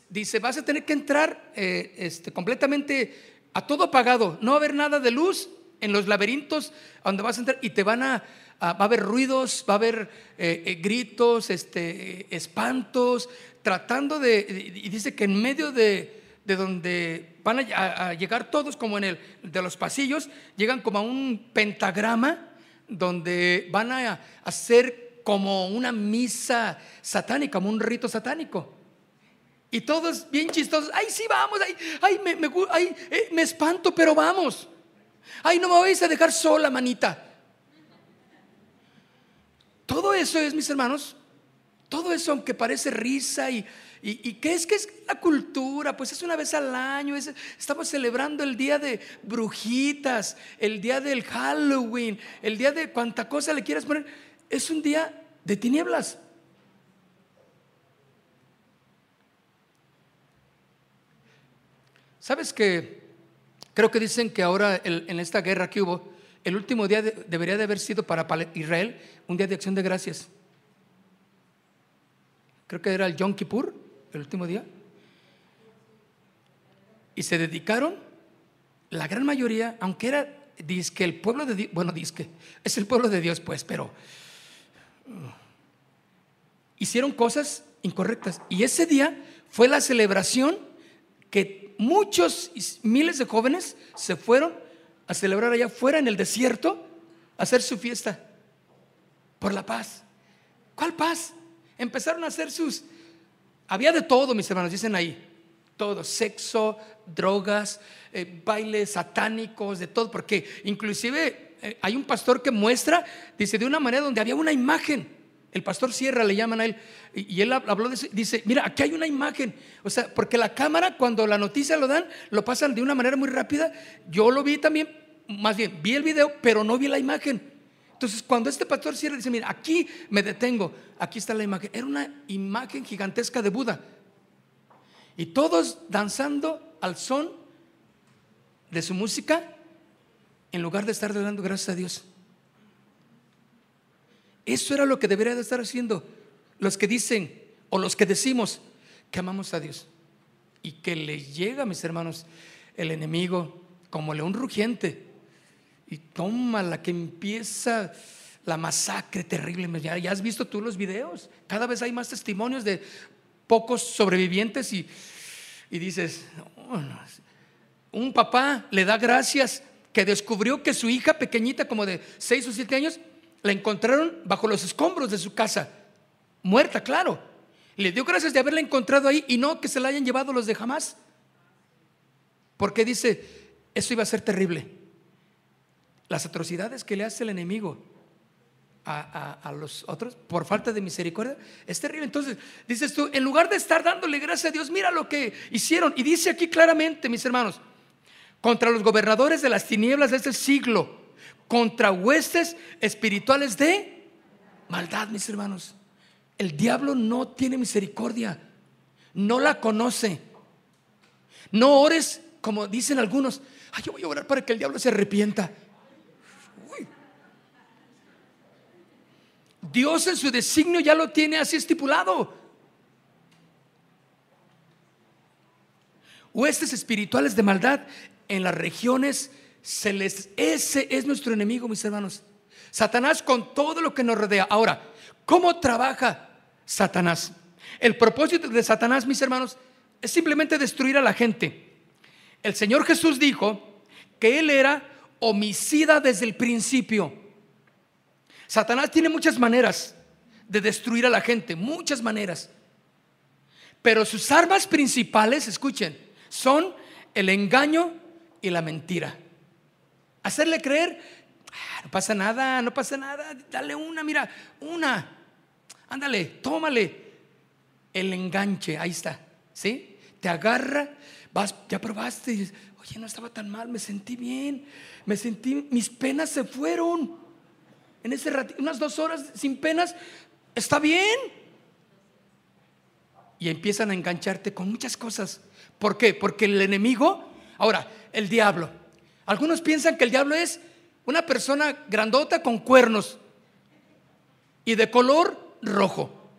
Speaker 1: dice, vas a tener que entrar eh, este, completamente a todo apagado, no va a haber nada de luz en los laberintos donde vas a entrar y te van a, va a haber ruidos, va a haber eh, eh, gritos, este, espantos, tratando de, y dice que en medio de, de donde van a, llegar todos como en el de los pasillos, llegan como a un pentagrama donde van a hacer como una misa satánica, como un rito satánico. Y todos bien chistosos. Ay, sí, vamos. Ay, ay, me, me, ay, eh, me espanto, pero vamos. Ay, no me vais a dejar sola, manita. Todo eso es, mis hermanos, todo eso, aunque parece risa y, y, ¿qué es que es la cultura? Pues es una vez al año, estamos celebrando el día de brujitas, el día del Halloween, el día de cuanta cosa le quieras poner. Es un día de tinieblas. ¿Sabes que creo que dicen que ahora en esta guerra que hubo, el último día debería de haber sido para Israel un día de acción de gracias? Creo que era el Yom Kippur, el último día. Y se dedicaron, la gran mayoría, aunque era, que el pueblo de Dios, bueno, que es el pueblo de Dios, pues, pero hicieron cosas incorrectas. Y ese día fue la celebración que muchos miles de jóvenes se fueron a celebrar allá afuera en el desierto, a hacer su fiesta por la paz. ¿Cuál paz? Empezaron a hacer sus... Había de todo, mis hermanos, dicen ahí. Todo, sexo, drogas, eh, bailes satánicos, de todo, porque inclusive eh, hay un pastor que muestra, dice, de una manera donde había una imagen el pastor Sierra le llaman a él, y, él habló de eso, dice, mira, aquí hay una imagen, o sea, porque la cámara cuando la noticia lo dan, lo pasan de una manera muy rápida, yo lo vi también, más bien, vi el video, pero no vi la imagen. Entonces, cuando este pastor Sierra dice, mira, aquí me detengo, aquí está la imagen, era una imagen gigantesca de Buda, y todos danzando al son de su música, en lugar de estar dando gracias a Dios. Eso era lo que debería de estar haciendo los que dicen o los que decimos que amamos a Dios. Y que le llega, mis hermanos, el enemigo como león rugiente y toma la que empieza la masacre terrible. Ya, has visto tú los videos. Cada vez hay más testimonios de pocos sobrevivientes y, y dices, un papá le da gracias que descubrió que su hija pequeñita, como de 6 o 7 años, la encontraron bajo los escombros de su casa, muerta, claro. Le dio gracias de haberla encontrado ahí y no que se la hayan llevado los de jamás. Porque dice, eso iba a ser terrible. Las atrocidades que le hace el enemigo a, los otros por falta de misericordia. Es terrible. Entonces, dices tú, en lugar de estar dándole gracias a Dios, mira lo que hicieron. Y dice aquí claramente, mis hermanos, contra los gobernadores de las tinieblas de este siglo, contra huestes espirituales de maldad, mis hermanos. El diablo no tiene misericordia, no la conoce. No ores como dicen algunos, ay, yo voy a orar para que el diablo se arrepienta. Dios en su designio ya lo tiene así estipulado. Huestes espirituales de maldad en las regiones celestes. Ese es nuestro enemigo, mis hermanos. Satanás con todo lo que nos rodea. Ahora, ¿cómo trabaja Satanás? El propósito de Satanás, mis hermanos, es simplemente destruir a la gente. El Señor Jesús dijo que Él era homicida desde el principio. Satanás tiene muchas maneras de destruir a la gente, muchas maneras. Pero sus armas principales, escuchen, son el engaño y la mentira. Hacerle creer, ah, no pasa nada, no pasa nada, dale una, mira, una, ándale, tómale. El enganche, ahí está, ¿sí? Te agarra, vas, ya probaste, oye, no estaba tan mal, me sentí bien, me sentí, mis penas se fueron en ese ratito, unas dos horas sin penas, está bien. Y empiezan a engancharte con muchas cosas. ¿Por qué? Porque el enemigo, ahora, el diablo. Algunos piensan que el diablo es una persona grandota con cuernos y de color rojo,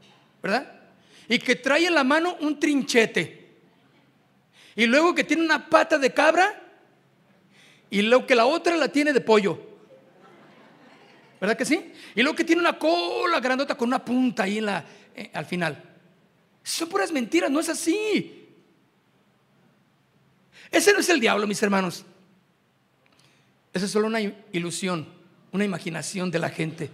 Speaker 1: ¿verdad? Y que trae en la mano un trinchete. Y luego que tiene una pata de cabra y luego que la otra la tiene de pollo. ¿Verdad que sí? Y luego que tiene una cola grandota con una punta ahí en la, eh, al final. Son puras mentiras, no es así. Ese no es el diablo, mis hermanos. Esa es solo una ilusión, una imaginación de la gente.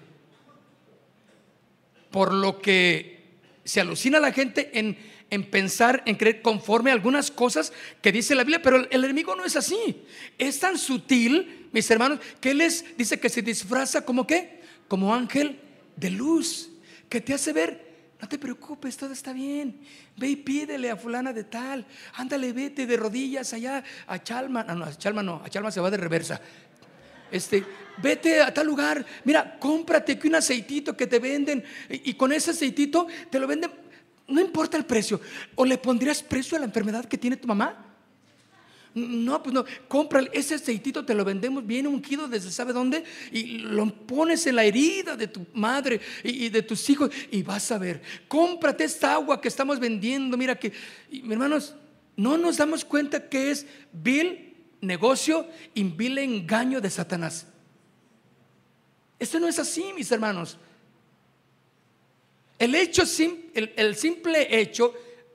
Speaker 1: Por lo que se alucina la gente en, en pensar, en creer conforme a algunas cosas que dice la Biblia, pero el enemigo no es así. Es tan sutil mis hermanos, que Él dice que se disfraza como qué? Como ángel de luz, que te hace ver, no te preocupes, todo está bien. Ve y pídele a fulana de tal. Ándale, vete de rodillas allá a Chalma. No, no, a Chalma no, a Chalma se va de reversa. Este, vete a tal lugar. Mira, cómprate que un aceitito que te venden y, y con ese aceitito te lo venden. No importa el precio. ¿O le pondrías precio a la enfermedad que tiene tu mamá? No, pues no, cómprale ese aceitito, te lo vendemos bien ungido desde sabe dónde y lo pones en la herida de tu madre y, de tus hijos y vas a ver. Cómprate esta agua que estamos vendiendo. Mira que, hermanos, no nos damos cuenta que es vil negocio y vil engaño de Satanás. Esto no es así, mis hermanos. El hecho, el simple hecho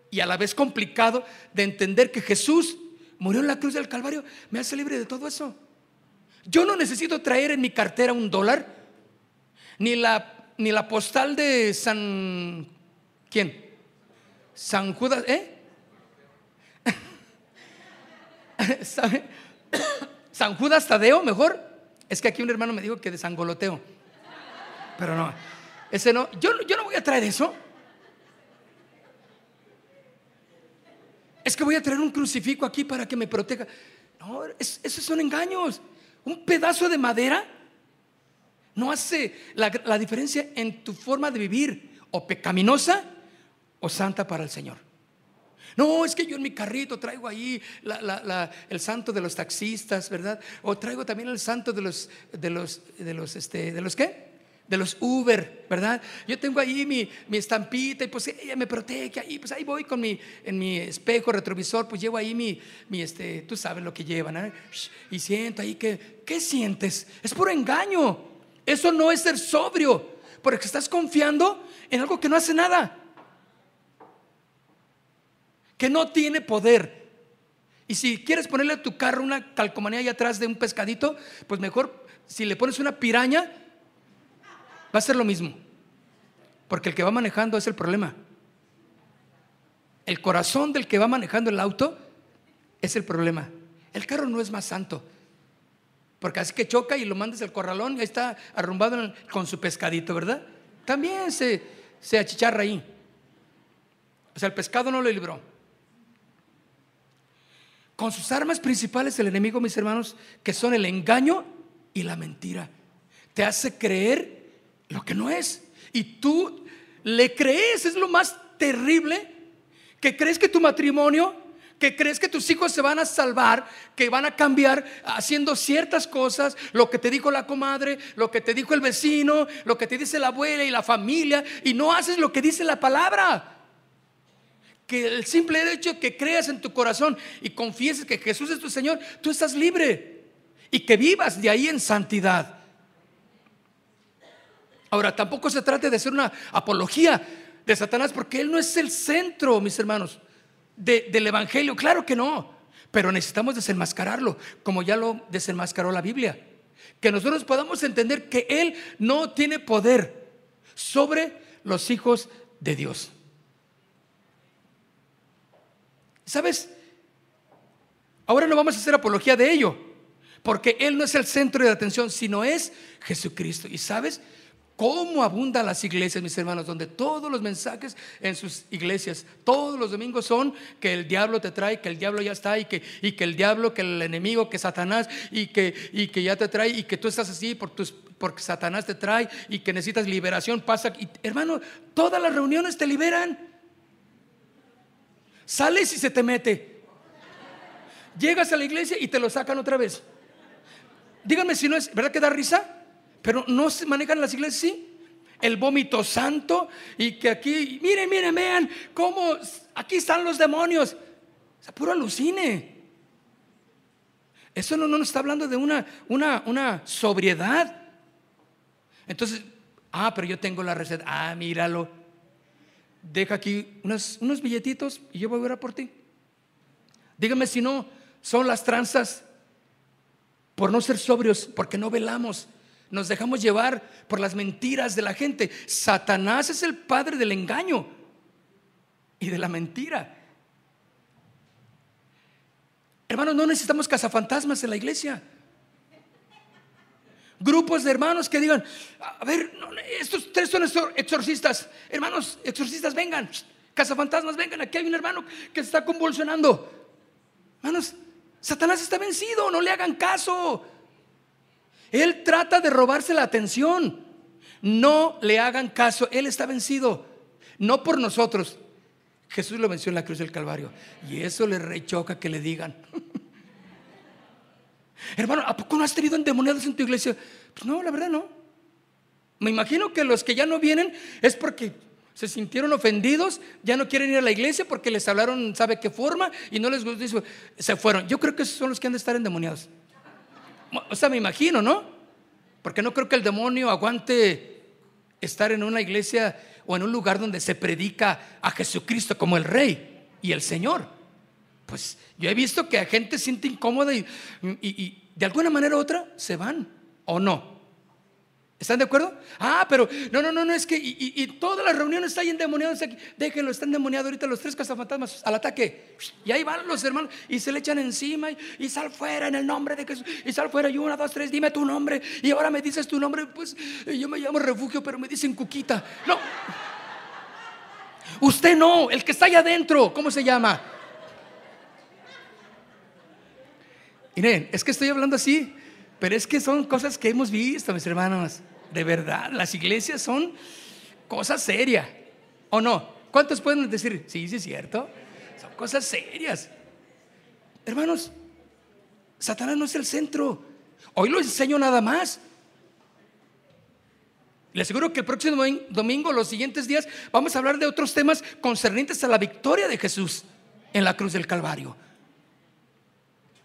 Speaker 1: y a la vez complicado de entender que Jesús murió en la cruz del Calvario, me hace libre de todo eso. Yo no necesito traer en mi cartera un dólar, ni la, ni la postal de San... ¿Quién? San Judas, ¿eh? San Judas Tadeo, mejor. Es que aquí un hermano me dijo que de San Goloteo. Pero no, ese no. Yo, yo no voy a traer eso. Es que voy a traer un crucifijo aquí para que me proteja. No, esos son engaños. Un pedazo de madera no hace la, diferencia en tu forma de vivir, o pecaminosa o santa para el Señor. No, es que yo en mi carrito traigo ahí el santo de los taxistas, ¿verdad? O traigo también el santo de los, de los, de los, este, ¿de los qué? de los Uber, ¿verdad? Yo tengo ahí mi, mi, estampita y pues ella me protege ahí, pues ahí voy con mi, en mi espejo retrovisor, pues llevo ahí mi, mi este, tú sabes lo que llevan, ¿eh? Y siento ahí que, ¿qué sientes? Es puro engaño. Eso no es ser sobrio, porque estás confiando en algo que no hace nada, que no tiene poder. Y si quieres ponerle a tu carro una calcomanía ahí atrás de un pescadito, pues mejor si le pones una piraña, va a ser lo mismo. Porque el que va manejando es el problema. El corazón del que va manejando el auto es el problema. El carro no es más santo. Porque así que choca y lo mandas al corralón y ahí está arrumbado con su pescadito, ¿verdad? También se, se achicharra ahí. O sea, el pescado no lo libró. Con sus armas principales el enemigo, mis hermanos, que son el engaño y la mentira. Te hace creer lo que no es. Y tú le crees, es lo más terrible, que crees que tu matrimonio, que crees que tus hijos se van a salvar, que van a cambiar haciendo ciertas cosas, lo que te dijo la comadre, lo que te dijo el vecino, lo que te dice la abuela y la familia, y no haces lo que dice la palabra. Que el simple hecho que creas en tu corazón y confieses que Jesús es tu Señor, tú estás libre y que vivas de ahí en santidad. Ahora, tampoco se trata de hacer una apología de Satanás, porque Él no es el centro, mis hermanos, del Evangelio. Claro que no, pero necesitamos desenmascararlo, como ya lo desenmascaró la Biblia. Que nosotros podamos entender que Él no tiene poder sobre los hijos de Dios. ¿Sabes? Ahora no vamos a hacer apología de ello, porque Él no es el centro de atención, sino es Jesucristo. ¿Y sabes? cómo abundan las iglesias, mis hermanos, donde todos los mensajes en sus iglesias, todos los domingos son que el diablo te trae, que el diablo ya está y que, y que el diablo, que el enemigo, que Satanás y que, y que ya te trae y que tú estás así por tus, porque Satanás te trae y que necesitas liberación. Pasa, y, hermano, todas las reuniones te liberan. Sales y se te mete. Llegas a la iglesia y te lo sacan otra vez. Díganme si no es, ¿verdad que da risa? Pero no se manejan las iglesias sí. El vómito santo y que aquí, miren, miren, vean cómo aquí están los demonios. O sea, puro alucine. Eso no, nos está hablando de una, una, una sobriedad. Entonces, ah, pero yo tengo la receta. Ah, míralo. Deja aquí unos, unos billetitos y yo voy a orar por ti. Dígame si no son las tranzas por no ser sobrios, porque no velamos nos dejamos llevar por las mentiras de la gente. Satanás es el padre del engaño y de la mentira. Hermanos, no necesitamos cazafantasmas en la iglesia. Grupos de hermanos que digan, a ver, estos tres son exorcistas. Hermanos, exorcistas, vengan. Cazafantasmas, vengan. Aquí hay un hermano que se está convulsionando. Hermanos, Satanás está vencido, no le hagan caso. Él trata de robarse la atención. No le hagan caso. Él está vencido. No por nosotros. Jesús lo venció en la cruz del Calvario. Y eso le rechoca que le digan. Hermano, ¿a poco no has tenido endemoniados en tu iglesia? Pues no, la verdad no. Me imagino que los que ya no vienen es porque se sintieron ofendidos, ya no quieren ir a la iglesia porque les hablaron, ¿sabe qué forma? Y no les gustó, se fueron. Yo creo que esos son los que han de estar endemoniados. O sea, me imagino, ¿no? Porque no creo que el demonio aguante estar en una iglesia o en un lugar donde se predica a Jesucristo como el Rey y el Señor. Pues yo he visto que a gente siente incómoda y, y de alguna manera u otra se van o no. ¿Están de acuerdo? Ah, pero no, no, no, no, es que y, todas las reuniones están endemoniados aquí. Déjenlo, están endemoniados ahorita los tres cazafantasmas al ataque. Y ahí van los hermanos y se le echan encima y, sal fuera en el nombre de Jesús. Y sal fuera y una, dos, tres, dime tu nombre. Y ahora me dices tu nombre, pues yo me llamo refugio, pero me dicen cuquita. No. Usted no, el que está allá adentro, ¿cómo se llama? Miren, es que estoy hablando así, pero es que son cosas que hemos visto, mis hermanos de verdad, las iglesias son cosas serias, ¿o no? ¿Cuántos pueden decir, sí, sí es cierto? Son cosas serias. Hermanos, Satanás no es el centro. Hoy lo enseño nada más. Le aseguro que el próximo domingo, los siguientes días, vamos a hablar de otros temas concernientes a la victoria de Jesús en la cruz del Calvario.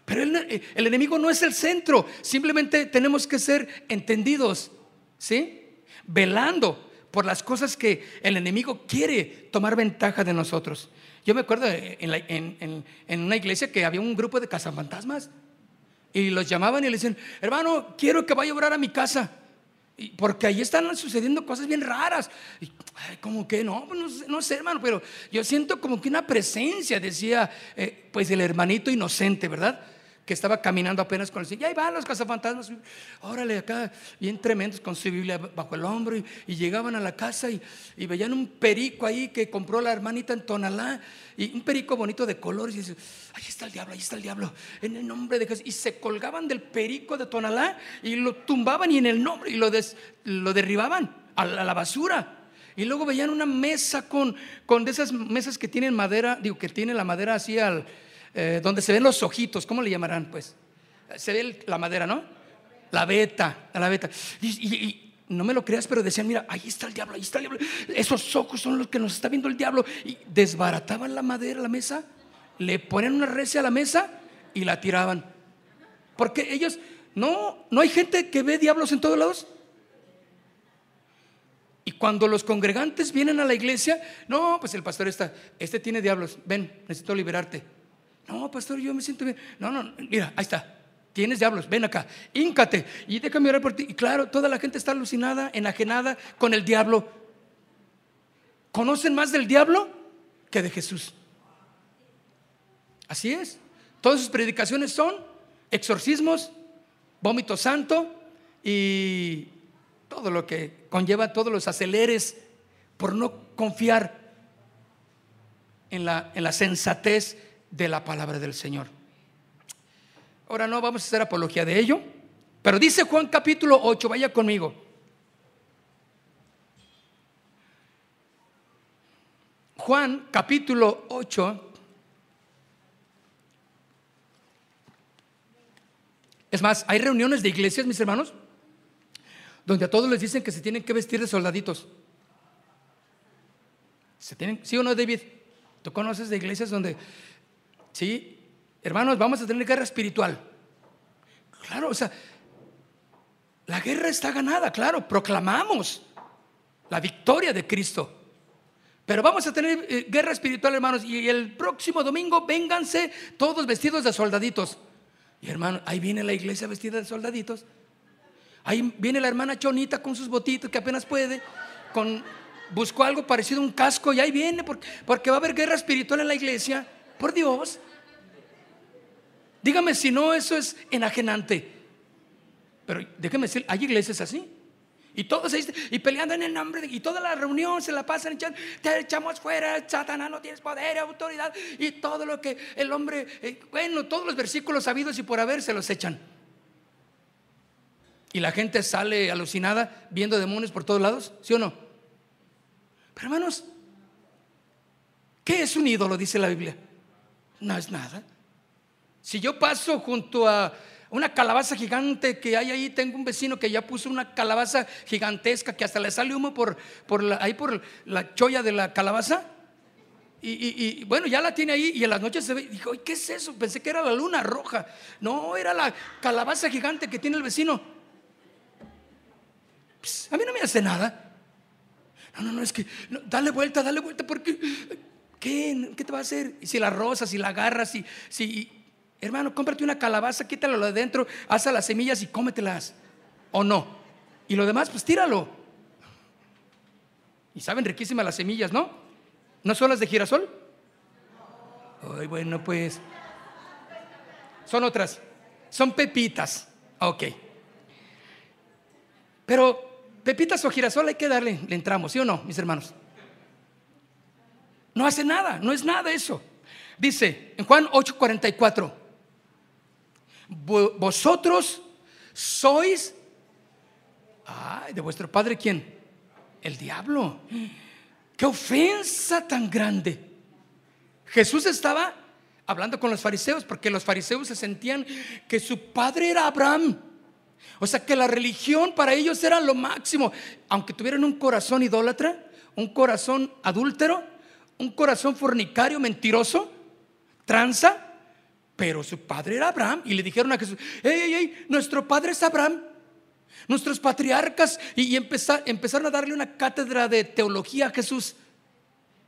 Speaker 1: Pero el, el enemigo no es el centro, simplemente tenemos que ser entendidos ¿sí? Velando por las cosas que el enemigo quiere tomar ventaja de nosotros. Yo me acuerdo en, una iglesia que había un grupo de cazafantasmas y los llamaban y le decían, hermano, quiero que vaya a orar a mi casa. porque ahí están sucediendo cosas bien raras. Y, como que no, pues no, sé, hermano, pero yo siento como que una presencia, decía eh, pues el hermanito inocente, ¿verdad? Que estaba caminando apenas con el Señor. Y ahí van los cazafantasmas, órale, acá, bien tremendos, con su Biblia bajo el hombro. Y, llegaban a la casa y, veían un perico ahí que compró la hermanita en Tonalá. Y un perico bonito de colores. Y dicen, ahí está el diablo, ahí está el diablo. En el nombre de Jesús. Y se colgaban del perico de Tonalá y lo tumbaban y en el nombre, y lo, lo derribaban a la, basura. Y luego veían una mesa con, con de esas mesas que tienen madera, digo, que tiene la madera así al eh, donde se ven los ojitos, ¿cómo le llamarán? Pues se ve la madera, ¿no? La beta, la beta. Y, no me lo creas, pero decían, mira, ahí está el diablo, ahí está el diablo. Esos ojos son los que nos está viendo el diablo. Y desbarataban la madera, la mesa, le ponen una recia a la mesa y la tiraban. Porque ellos, no, no hay gente que ve diablos en todos lados. Y cuando los congregantes vienen a la iglesia, no, pues el pastor está, este tiene diablos, ven, necesito liberarte. No, pastor, yo me siento bien. No, no, mira, ahí está. Tienes diablos, ven acá, íncate y déjame orar por ti. Y claro, toda la gente está alucinada, enajenada con el diablo. ¿Conocen más del diablo que de Jesús? Así es. Todas sus predicaciones son exorcismos, vómito santo y todo lo que conlleva todos los aceleres por no confiar en la, en la sensatez de la palabra del Señor. Ahora no vamos a hacer apología de ello, pero dice Juan capítulo 8, vaya conmigo. Juan capítulo 8. Es más, hay reuniones de iglesias, mis hermanos, donde a todos les dicen que se tienen que vestir de soldaditos. ¿Se tienen, ¿Sí o no, David? ¿Tú conoces de iglesias donde ¿Sí? Hermanos, vamos a tener guerra espiritual. Claro, o sea, la guerra está ganada, claro, proclamamos la victoria de Cristo. Pero vamos a tener eh, guerra espiritual, hermanos, y el próximo domingo vénganse todos vestidos de soldaditos. Y hermano, ahí viene la iglesia vestida de soldaditos. Ahí viene la hermana Chonita con sus botitos que apenas puede, con buscó algo parecido a un casco y ahí viene porque, porque va a haber guerra espiritual en la iglesia. Por Dios. Dígame si no, eso es enajenante. Pero déjeme decir, hay iglesias así. Y todos y peleando en el nombre y toda la reunión se la pasan echando, te echamos fuera, Satanás no tienes poder autoridad y todo lo que el hombre, eh, bueno, todos los versículos habidos y por haber se los echan. Y la gente sale alucinada viendo demonios por todos lados, ¿sí o no? Pero hermanos, ¿qué es un ídolo? Dice la Biblia. No es nada. Si yo paso junto a una calabaza gigante que hay ahí, tengo un vecino que ya puso una calabaza gigantesca que hasta le sale humo por, por la, ahí por la cholla de la calabaza. Y, bueno, ya la tiene ahí y en las noches se ve. Dijo, ¿qué es eso? Pensé que era la luna roja. No, era la calabaza gigante que tiene el vecino. a mí no me hace nada. No, no, no, es que dale vuelta, dale vuelta, porque ¿Qué? ¿Qué te va a hacer? Y si la rozas, si la agarras, si, si, hermano, cómprate una calabaza, quítalo de adentro, haz las semillas y cómetelas. ¿O no? Y lo demás, pues tíralo. Y saben riquísimas las semillas, ¿no? ¿No son las de girasol? Ay, bueno, pues. Son otras. Son pepitas. Ok. Pero pepitas o girasol hay que darle, le entramos, ¿sí o no, mis hermanos? No hace nada, no es nada eso. Dice en Juan 8:44, vosotros sois, de vuestro padre quién? El diablo. Qué ofensa tan grande. Jesús estaba hablando con los fariseos porque los fariseos se sentían que su padre era Abraham. O sea que la religión para ellos era lo máximo. Aunque tuvieran un corazón idólatra, un corazón adúltero, un corazón fornicario, mentiroso, tranza, pero su padre era Abraham. Y le dijeron a Jesús, hey, hey, hey, nuestro padre es Abraham. Nuestros patriarcas, y, empezaron a darle una cátedra de teología a Jesús.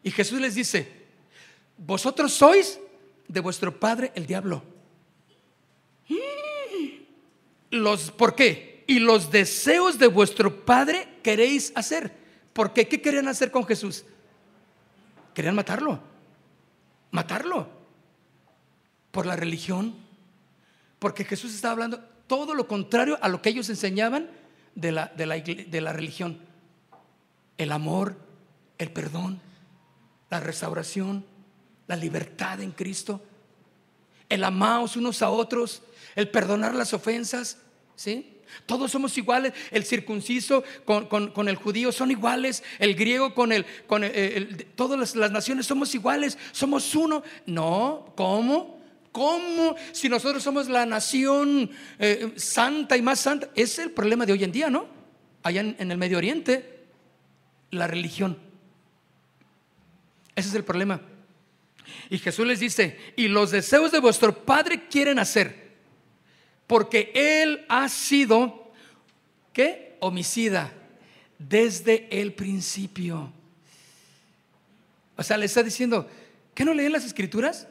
Speaker 1: Y Jesús les dice, vosotros sois de vuestro padre el diablo. Los, ¿Por qué? Y los deseos de vuestro padre queréis hacer. ¿Por qué? ¿Qué querían hacer con Jesús? Querían matarlo. Matarlo. Por la religión, Porque Jesús estaba hablando todo lo contrario a lo que ellos enseñaban de la, de la, de la religión. El amor, el perdón, la restauración, la libertad en Cristo, el amaos unos a otros, el perdonar las ofensas, ¿sí? Todos somos iguales, el circunciso con, el judío son iguales, el griego con el, con todas las, naciones somos iguales, somos uno. No, ¿cómo? ¿Cómo? Si nosotros somos la nación eh, santa y más santa, es el problema de hoy en día, ¿no? Allá en el Medio Oriente, la religión. Ese es el problema. Y Jesús les dice, y los deseos de vuestro Padre quieren hacer, porque Él ha sido, ¿qué? Homicida desde el principio. O sea, le está diciendo, ¿qué no leen las escrituras?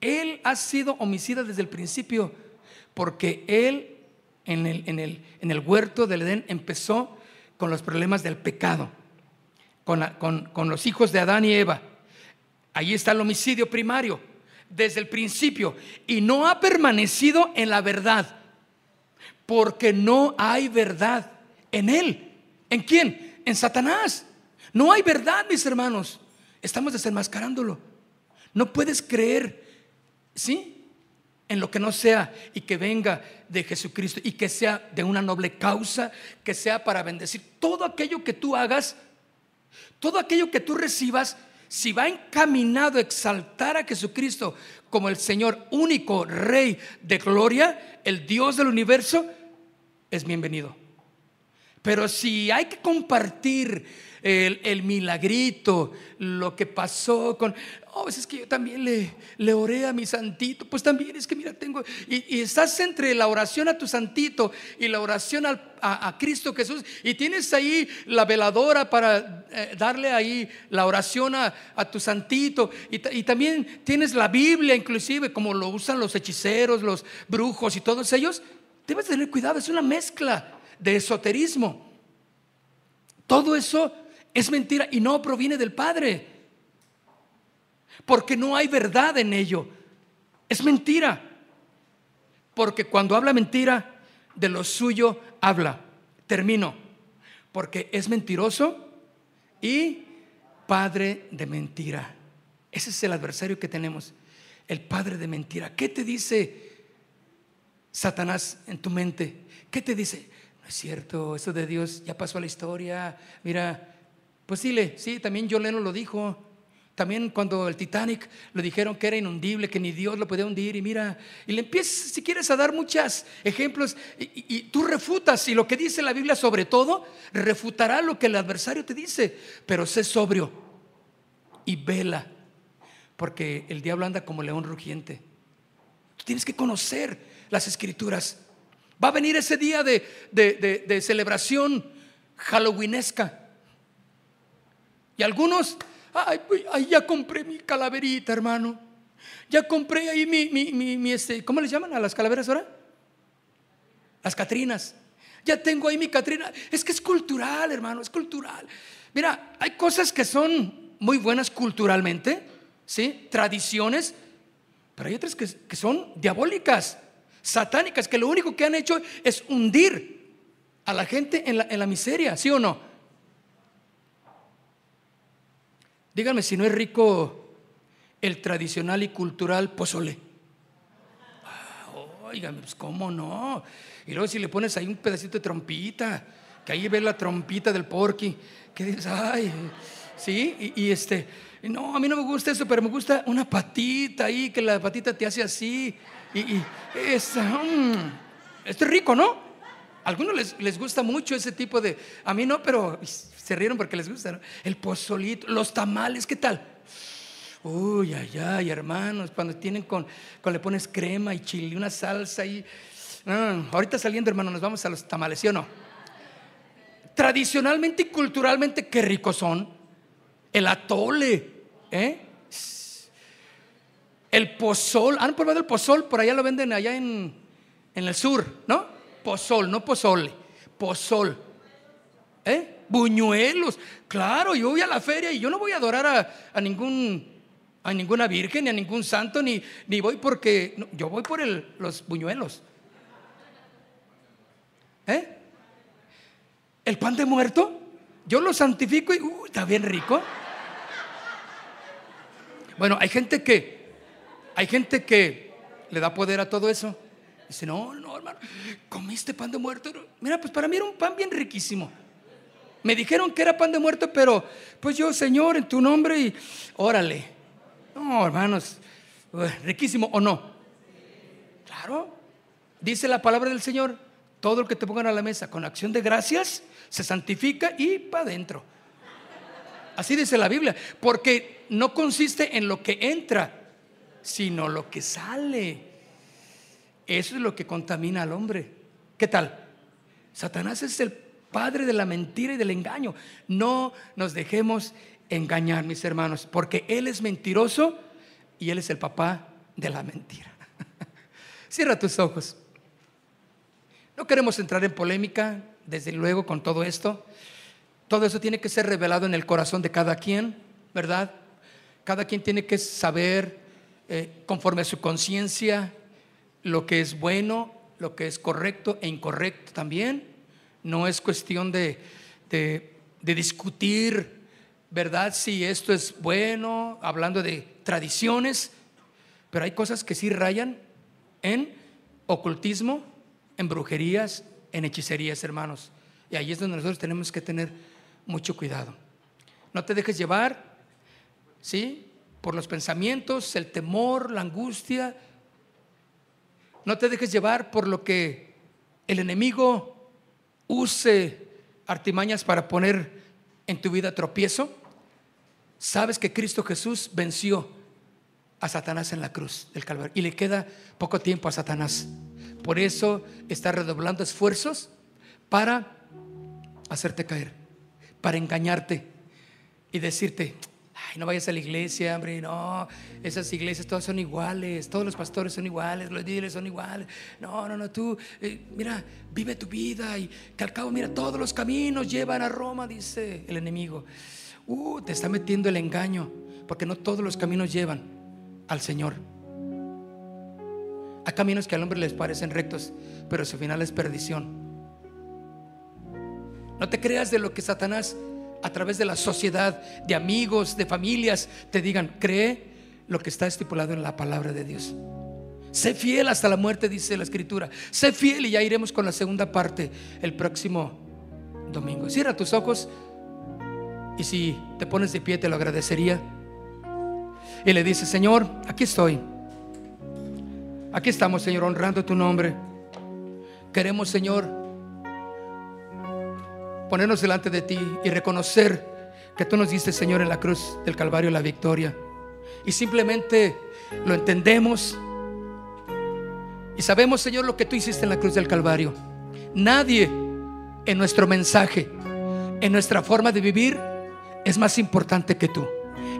Speaker 1: Él ha sido homicida desde el principio, porque Él en el, en el, en el huerto del Edén empezó con los problemas del pecado, con, con, con los hijos de Adán y Eva Ahí está el homicidio primario, desde el principio. Y no ha permanecido en la verdad, porque no hay verdad en él. ¿En quién? En Satanás. No hay verdad, mis hermanos. Estamos desenmascarándolo. No puedes creer, ¿sí? En lo que no sea y que venga de Jesucristo y que sea de una noble causa, que sea para bendecir. Todo aquello que tú hagas, todo aquello que tú recibas, si va encaminado a exaltar a Jesucristo como el Señor único Rey de gloria, el Dios del universo, es bienvenido. Pero si hay que compartir el, milagrito, lo que pasó con, oh, es que yo también le, le oré a mi santito, pues también es que mira, tengo, y, estás entre la oración a tu santito y la oración a, Cristo Jesús, y tienes ahí la veladora para eh, darle ahí la oración a, tu santito, y, y también tienes la Biblia inclusive, como lo usan los hechiceros, los brujos y todos ellos, debes tener cuidado, es una mezcla de esoterismo. Todo eso es mentira y no proviene del Padre. Porque no hay verdad en ello. Es mentira. Porque cuando habla mentira, de lo suyo habla. Termino. Porque es mentiroso y padre de mentira. Ese es el adversario que tenemos. El padre de mentira. ¿Qué te dice Satanás en tu mente? ¿Qué te dice? Es cierto, eso de Dios ya pasó a la historia. Mira, pues sí, sí, también Yoleno lo dijo. También cuando el Titanic le dijeron que era inundible, que ni Dios lo podía hundir, y mira, y le empiezas, si quieres, a dar muchos ejemplos, y, tú refutas, y lo que dice la Biblia sobre todo, refutará lo que el adversario te dice, pero sé sobrio y vela, porque el diablo anda como león rugiente. Tú tienes que conocer las escrituras. Va a venir ese día de, de, de celebración halloweenesca y algunos, ay, pues, ay, ya compré mi calaverita, hermano. Ya compré ahí mi, mi, mi, este, ¿cómo les llaman a las calaveras ahora? Las Catrinas. Ya tengo ahí mi Catrina. Es que es cultural, hermano, es cultural. Mira, hay cosas que son muy buenas culturalmente, ¿sí? Tradiciones, pero hay otras que, que son diabólicas, satánicas, que lo único que han hecho es hundir a la gente en la, en la miseria, ¿sí o no? Díganme si no es rico el tradicional y cultural pozole. Ah, pues cómo no. Y luego si le pones ahí un pedacito de trompita, que ahí ves la trompita del porqui, que dices, ay, sí, y, este, no, a mí no me gusta eso, pero me gusta una patita ahí, que la patita te hace así, y, y es, esto es rico, ¿no? A algunos les, les, gusta mucho ese tipo de, a mí no, pero se rieron porque les gusta, El pozolito, los tamales, ¿qué tal? Uy, ay, ay, hermanos, cuando tienen con, cuando le pones crema y chile, una salsa y... ahorita saliendo, hermano, nos vamos a los tamales, ¿sí o no? Tradicionalmente y culturalmente, qué ricos son. El atole, ¿eh? El pozol, ¿han probado el pozol? Por allá lo venden allá en, en el sur, ¿no? Pozol, no pozole, pozol. ¿Eh? buñuelos. Claro, yo voy a la feria y yo no voy a adorar a, ningún a ninguna virgen, ni a ningún santo, ni, ni voy porque, yo voy por el, los buñuelos. ¿Eh? ¿El pan de muerto? Yo lo santifico y uh, está bien rico. Bueno, hay gente que, hay gente que le da poder a todo eso. Dice, no, no, hermano, comiste pan de muerto. Mira, pues para mí era un pan bien riquísimo. Me dijeron que era pan de muerto, pero pues yo, Señor, en tu nombre y órale. No, hermanos, riquísimo o no. Claro, dice la palabra del Señor, todo lo que te pongan a la mesa con acción de gracias se santifica y para adentro. Así dice la Biblia, porque no consiste en lo que entra, sino lo que sale. Eso es lo que contamina al hombre. ¿Qué tal? Satanás es el padre de la mentira y del engaño. No nos dejemos engañar, mis hermanos, porque Él es mentiroso y Él es el papá de la mentira. Cierra tus ojos. No queremos entrar en polémica, desde luego, con todo esto. Todo eso tiene que ser revelado en el corazón de cada quien, ¿verdad? Cada quien tiene que saber, eh, conforme a su conciencia, lo que es bueno, lo que es correcto e incorrecto también. No es cuestión de, de, de discutir, ¿verdad? Si esto es bueno, hablando de tradiciones, pero hay cosas que sí rayan en ocultismo, en brujerías, en hechicerías, hermanos. Y ahí es donde nosotros tenemos que tener mucho cuidado. No te dejes llevar, ¿sí? Por los pensamientos, el temor, la angustia. No te dejes llevar por lo que el enemigo use artimañas para poner en tu vida tropiezo. Sabes que Cristo Jesús venció a Satanás en la cruz del Calvario y le queda poco tiempo a Satanás. Por eso está redoblando esfuerzos para hacerte caer, para engañarte y decirte, ay, no vayas a la iglesia, hombre, no, esas iglesias todas son iguales, todos los pastores son iguales, los líderes son iguales. No, no, no, tú, eh, mira, vive tu vida y que al cabo, mira, todos los caminos llevan a Roma, dice el enemigo. Uh, te está metiendo el engaño, porque no todos los caminos llevan al Señor. Hay caminos que al hombre les parecen rectos, pero su final es perdición. No te creas de lo que Satanás a través de la sociedad, de amigos, de familias, te digan, cree lo que está estipulado en la palabra de Dios. Sé fiel hasta la muerte, dice la escritura. Sé fiel y ya iremos con la segunda parte el próximo domingo. Cierra tus ojos y si te pones de pie te lo agradecería. Y le dice, Señor, aquí estoy. Aquí estamos, Señor, honrando tu nombre. Queremos, Señor, ponernos delante de ti y reconocer que tú nos diste, Señor, en la cruz del Calvario la victoria. Y simplemente lo entendemos y sabemos, Señor, lo que tú hiciste en la cruz del Calvario. Nadie en nuestro mensaje, en nuestra forma de vivir, es más importante que tú.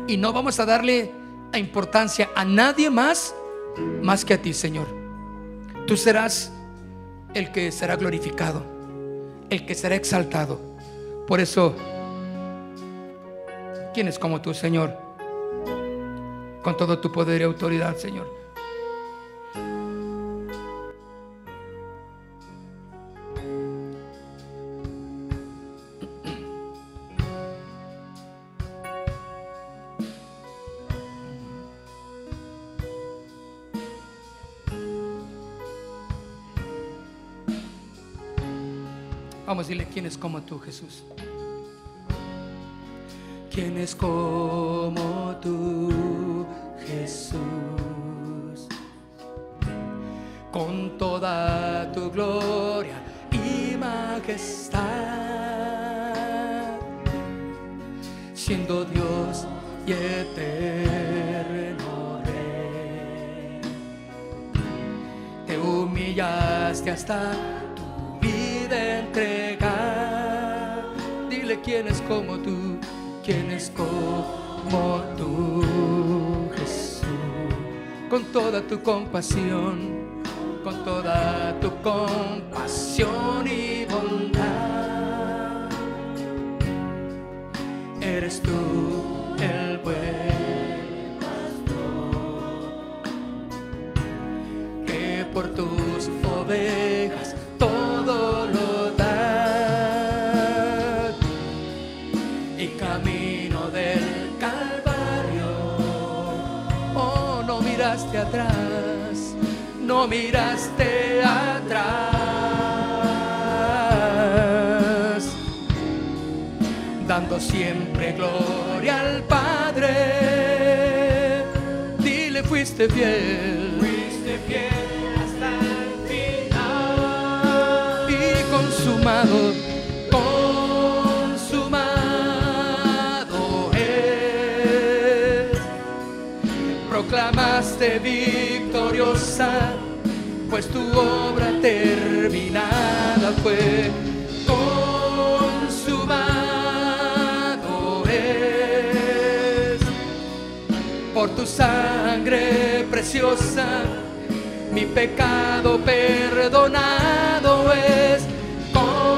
Speaker 1: Y no vamos a darle importancia a nadie más más que a ti, Señor. Tú serás el que será glorificado, el que será exaltado. Por eso, ¿quién es como tú, Señor? Con todo tu poder y autoridad, Señor. Vamos a decirle, ¿quién es como tú, Jesús? ¿Quién es como tú, Jesús? Con toda tu gloria y majestad, siendo Dios y eterno Rey, te humillaste hasta ¿Quién es como tú? ¿Quién es como tú, Jesús? Con toda tu compasión, con toda tu compasión y bondad, eres tú el buen pastor que por tus poderes no miraste atrás, dando siempre gloria al Padre. Dile, fuiste fiel.
Speaker 2: Fuiste fiel hasta el final.
Speaker 1: Y consumado. Proclamaste victoriosa, pues tu obra terminada fue. Consumado es. Por tu sangre preciosa mi pecado perdonado es, consumado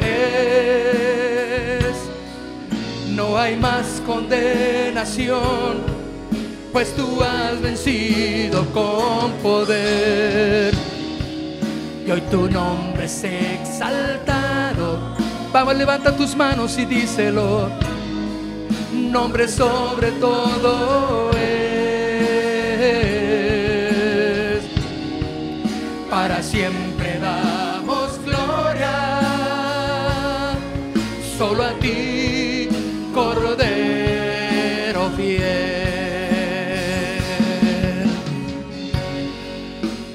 Speaker 1: es. No hay más condenación, pues tú has vencido con poder. Y hoy tu nombre es exaltado. Vamos, levanta tus manos y díselo. Nombre sobre todo es. Para siempre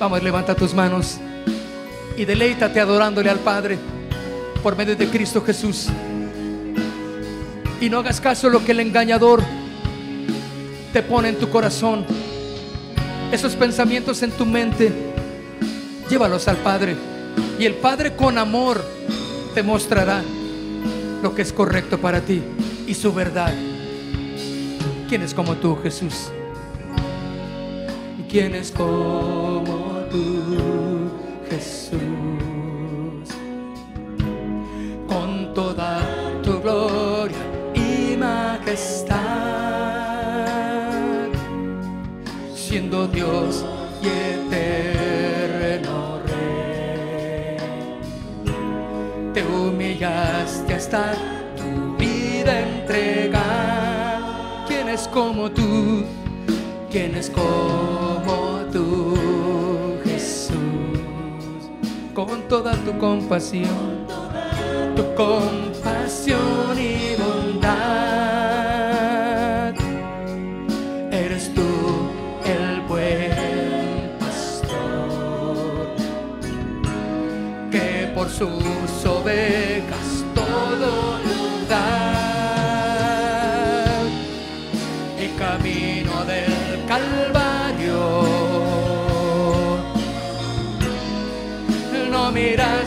Speaker 1: Vamos, levanta tus manos y deleítate adorándole al Padre por medio de Cristo Jesús. Y no hagas caso a lo que el engañador te pone en tu corazón. Esos pensamientos en tu mente, llévalos al Padre. Y el Padre con amor te mostrará lo que es correcto para ti y su verdad. ¿Quién es como tú, Jesús? ¿Quién es como tú, Jesús? Con toda tu gloria y majestad, siendo Dios y eterno Rey, te humillaste hasta tu vida entregar. ¿Quién es como tú? ¿Quién es como Con toda tu compasión, tu compasión y bondad. Eres tú el buen pastor que por sus no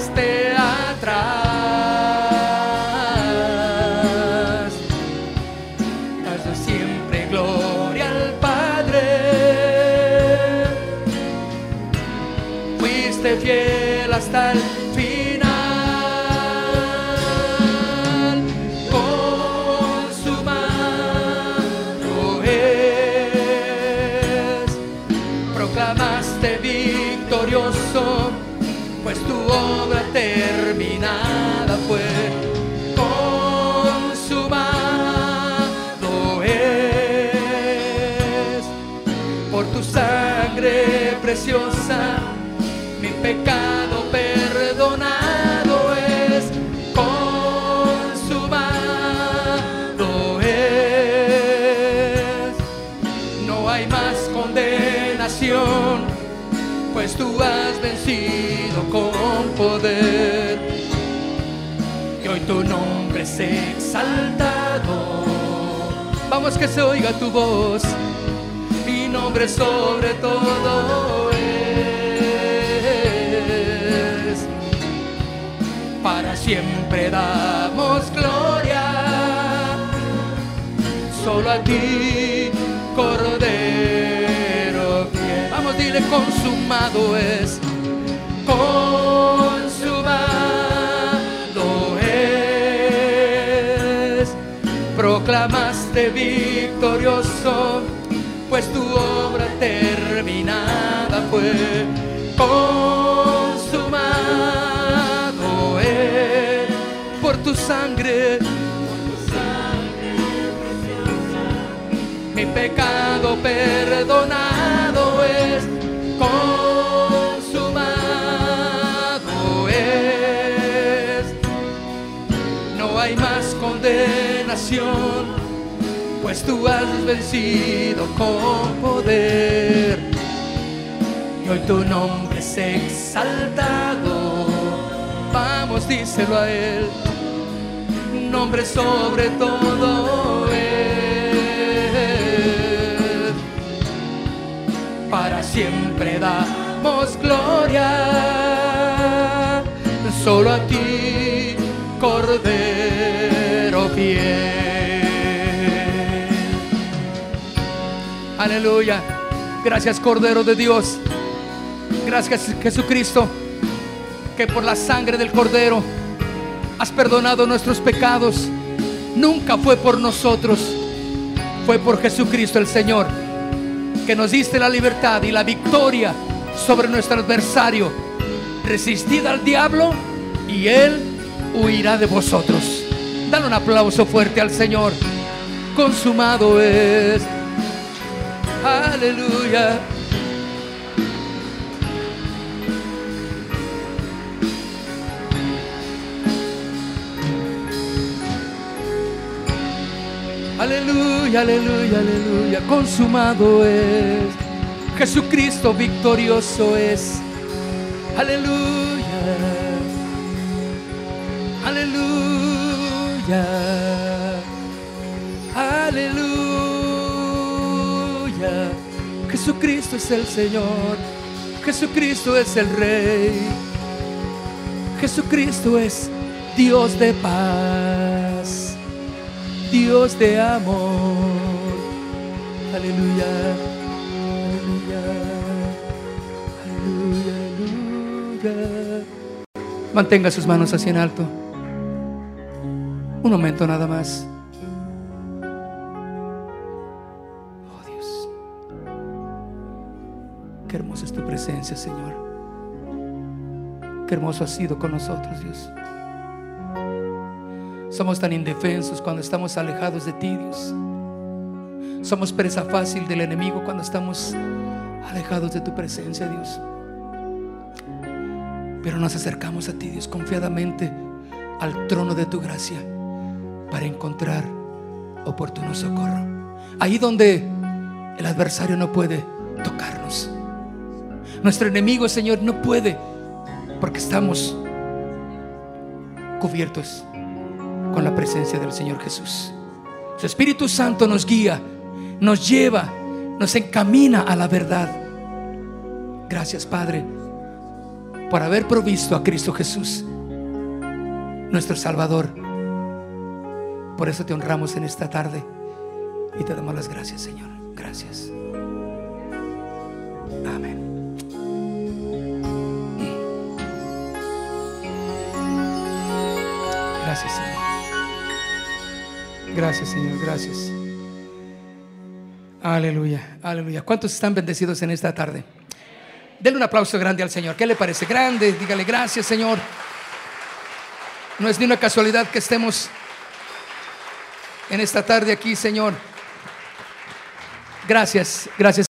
Speaker 1: preciosa mi pecado perdonado es consumado es no hay más condenación pues tú has vencido con poder. Y hoy tu nombre es exaltado. Vamos que se oiga tu voz. Mi nombre sobre todo siempre damos gloria. Solo a ti, Cordero fiel. Vamos, dile consumado es. Consumado es. Proclamaste victorioso, pues tu obra terminada fue. sangre, mi pecado perdonado es. Consumado es. No hay más condenación, pues tú has vencido con poder. Y hoy tu nombre es exaltado. Vamos, díselo a él. Nombre sobre todo él. Para siempre damos gloria. Solo a ti, Cordero fiel. Aleluya. Gracias, Cordero de Dios. Gracias, Jesucristo, que por la sangre del Cordero has perdonado nuestros pecados. Nunca fue por nosotros, fue por Jesucristo el Señor, que nos diste la libertad y la victoria sobre nuestro adversario. Resistid al diablo y él huirá de vosotros. Dale un aplauso fuerte al Señor. Consumado es. Aleluya. Aleluya, aleluya, aleluya. Consumado es. Jesucristo victorioso es. Aleluya. Aleluya. Aleluya. Jesucristo es el Señor. Jesucristo es el Rey. Jesucristo es Dios de paz. Dios de amor. Aleluya. Aleluya. Aleluya. Aleluya. Mantenga sus manos así en alto. Un momento nada más. Oh Dios. Qué hermosa es tu presencia, Señor. Qué hermoso has sido con nosotros, Dios. Somos tan indefensos cuando estamos alejados de ti, Dios. Somos presa fácil del enemigo cuando estamos alejados de tu presencia, Dios. Pero nos acercamos a ti, Dios, confiadamente al trono de tu gracia para encontrar oportuno socorro. Ahí donde el adversario no puede tocarnos. Nuestro enemigo, Señor, no puede porque estamos cubiertos con la presencia del Señor Jesús. Su Espíritu Santo nos guía, nos lleva, nos encamina a la verdad. Gracias, Padre, por haber provisto a Cristo Jesús, nuestro Salvador. Por eso te honramos en esta tarde y te damos las gracias, Señor. Gracias. Amén. Gracias, Señor. Gracias. Aleluya, aleluya. ¿Cuántos están bendecidos en esta tarde? Denle un aplauso grande al Señor. ¿Qué le parece? Grande. Dígale gracias, Señor. No es ni una casualidad que estemos en esta tarde aquí, Señor. Gracias, gracias.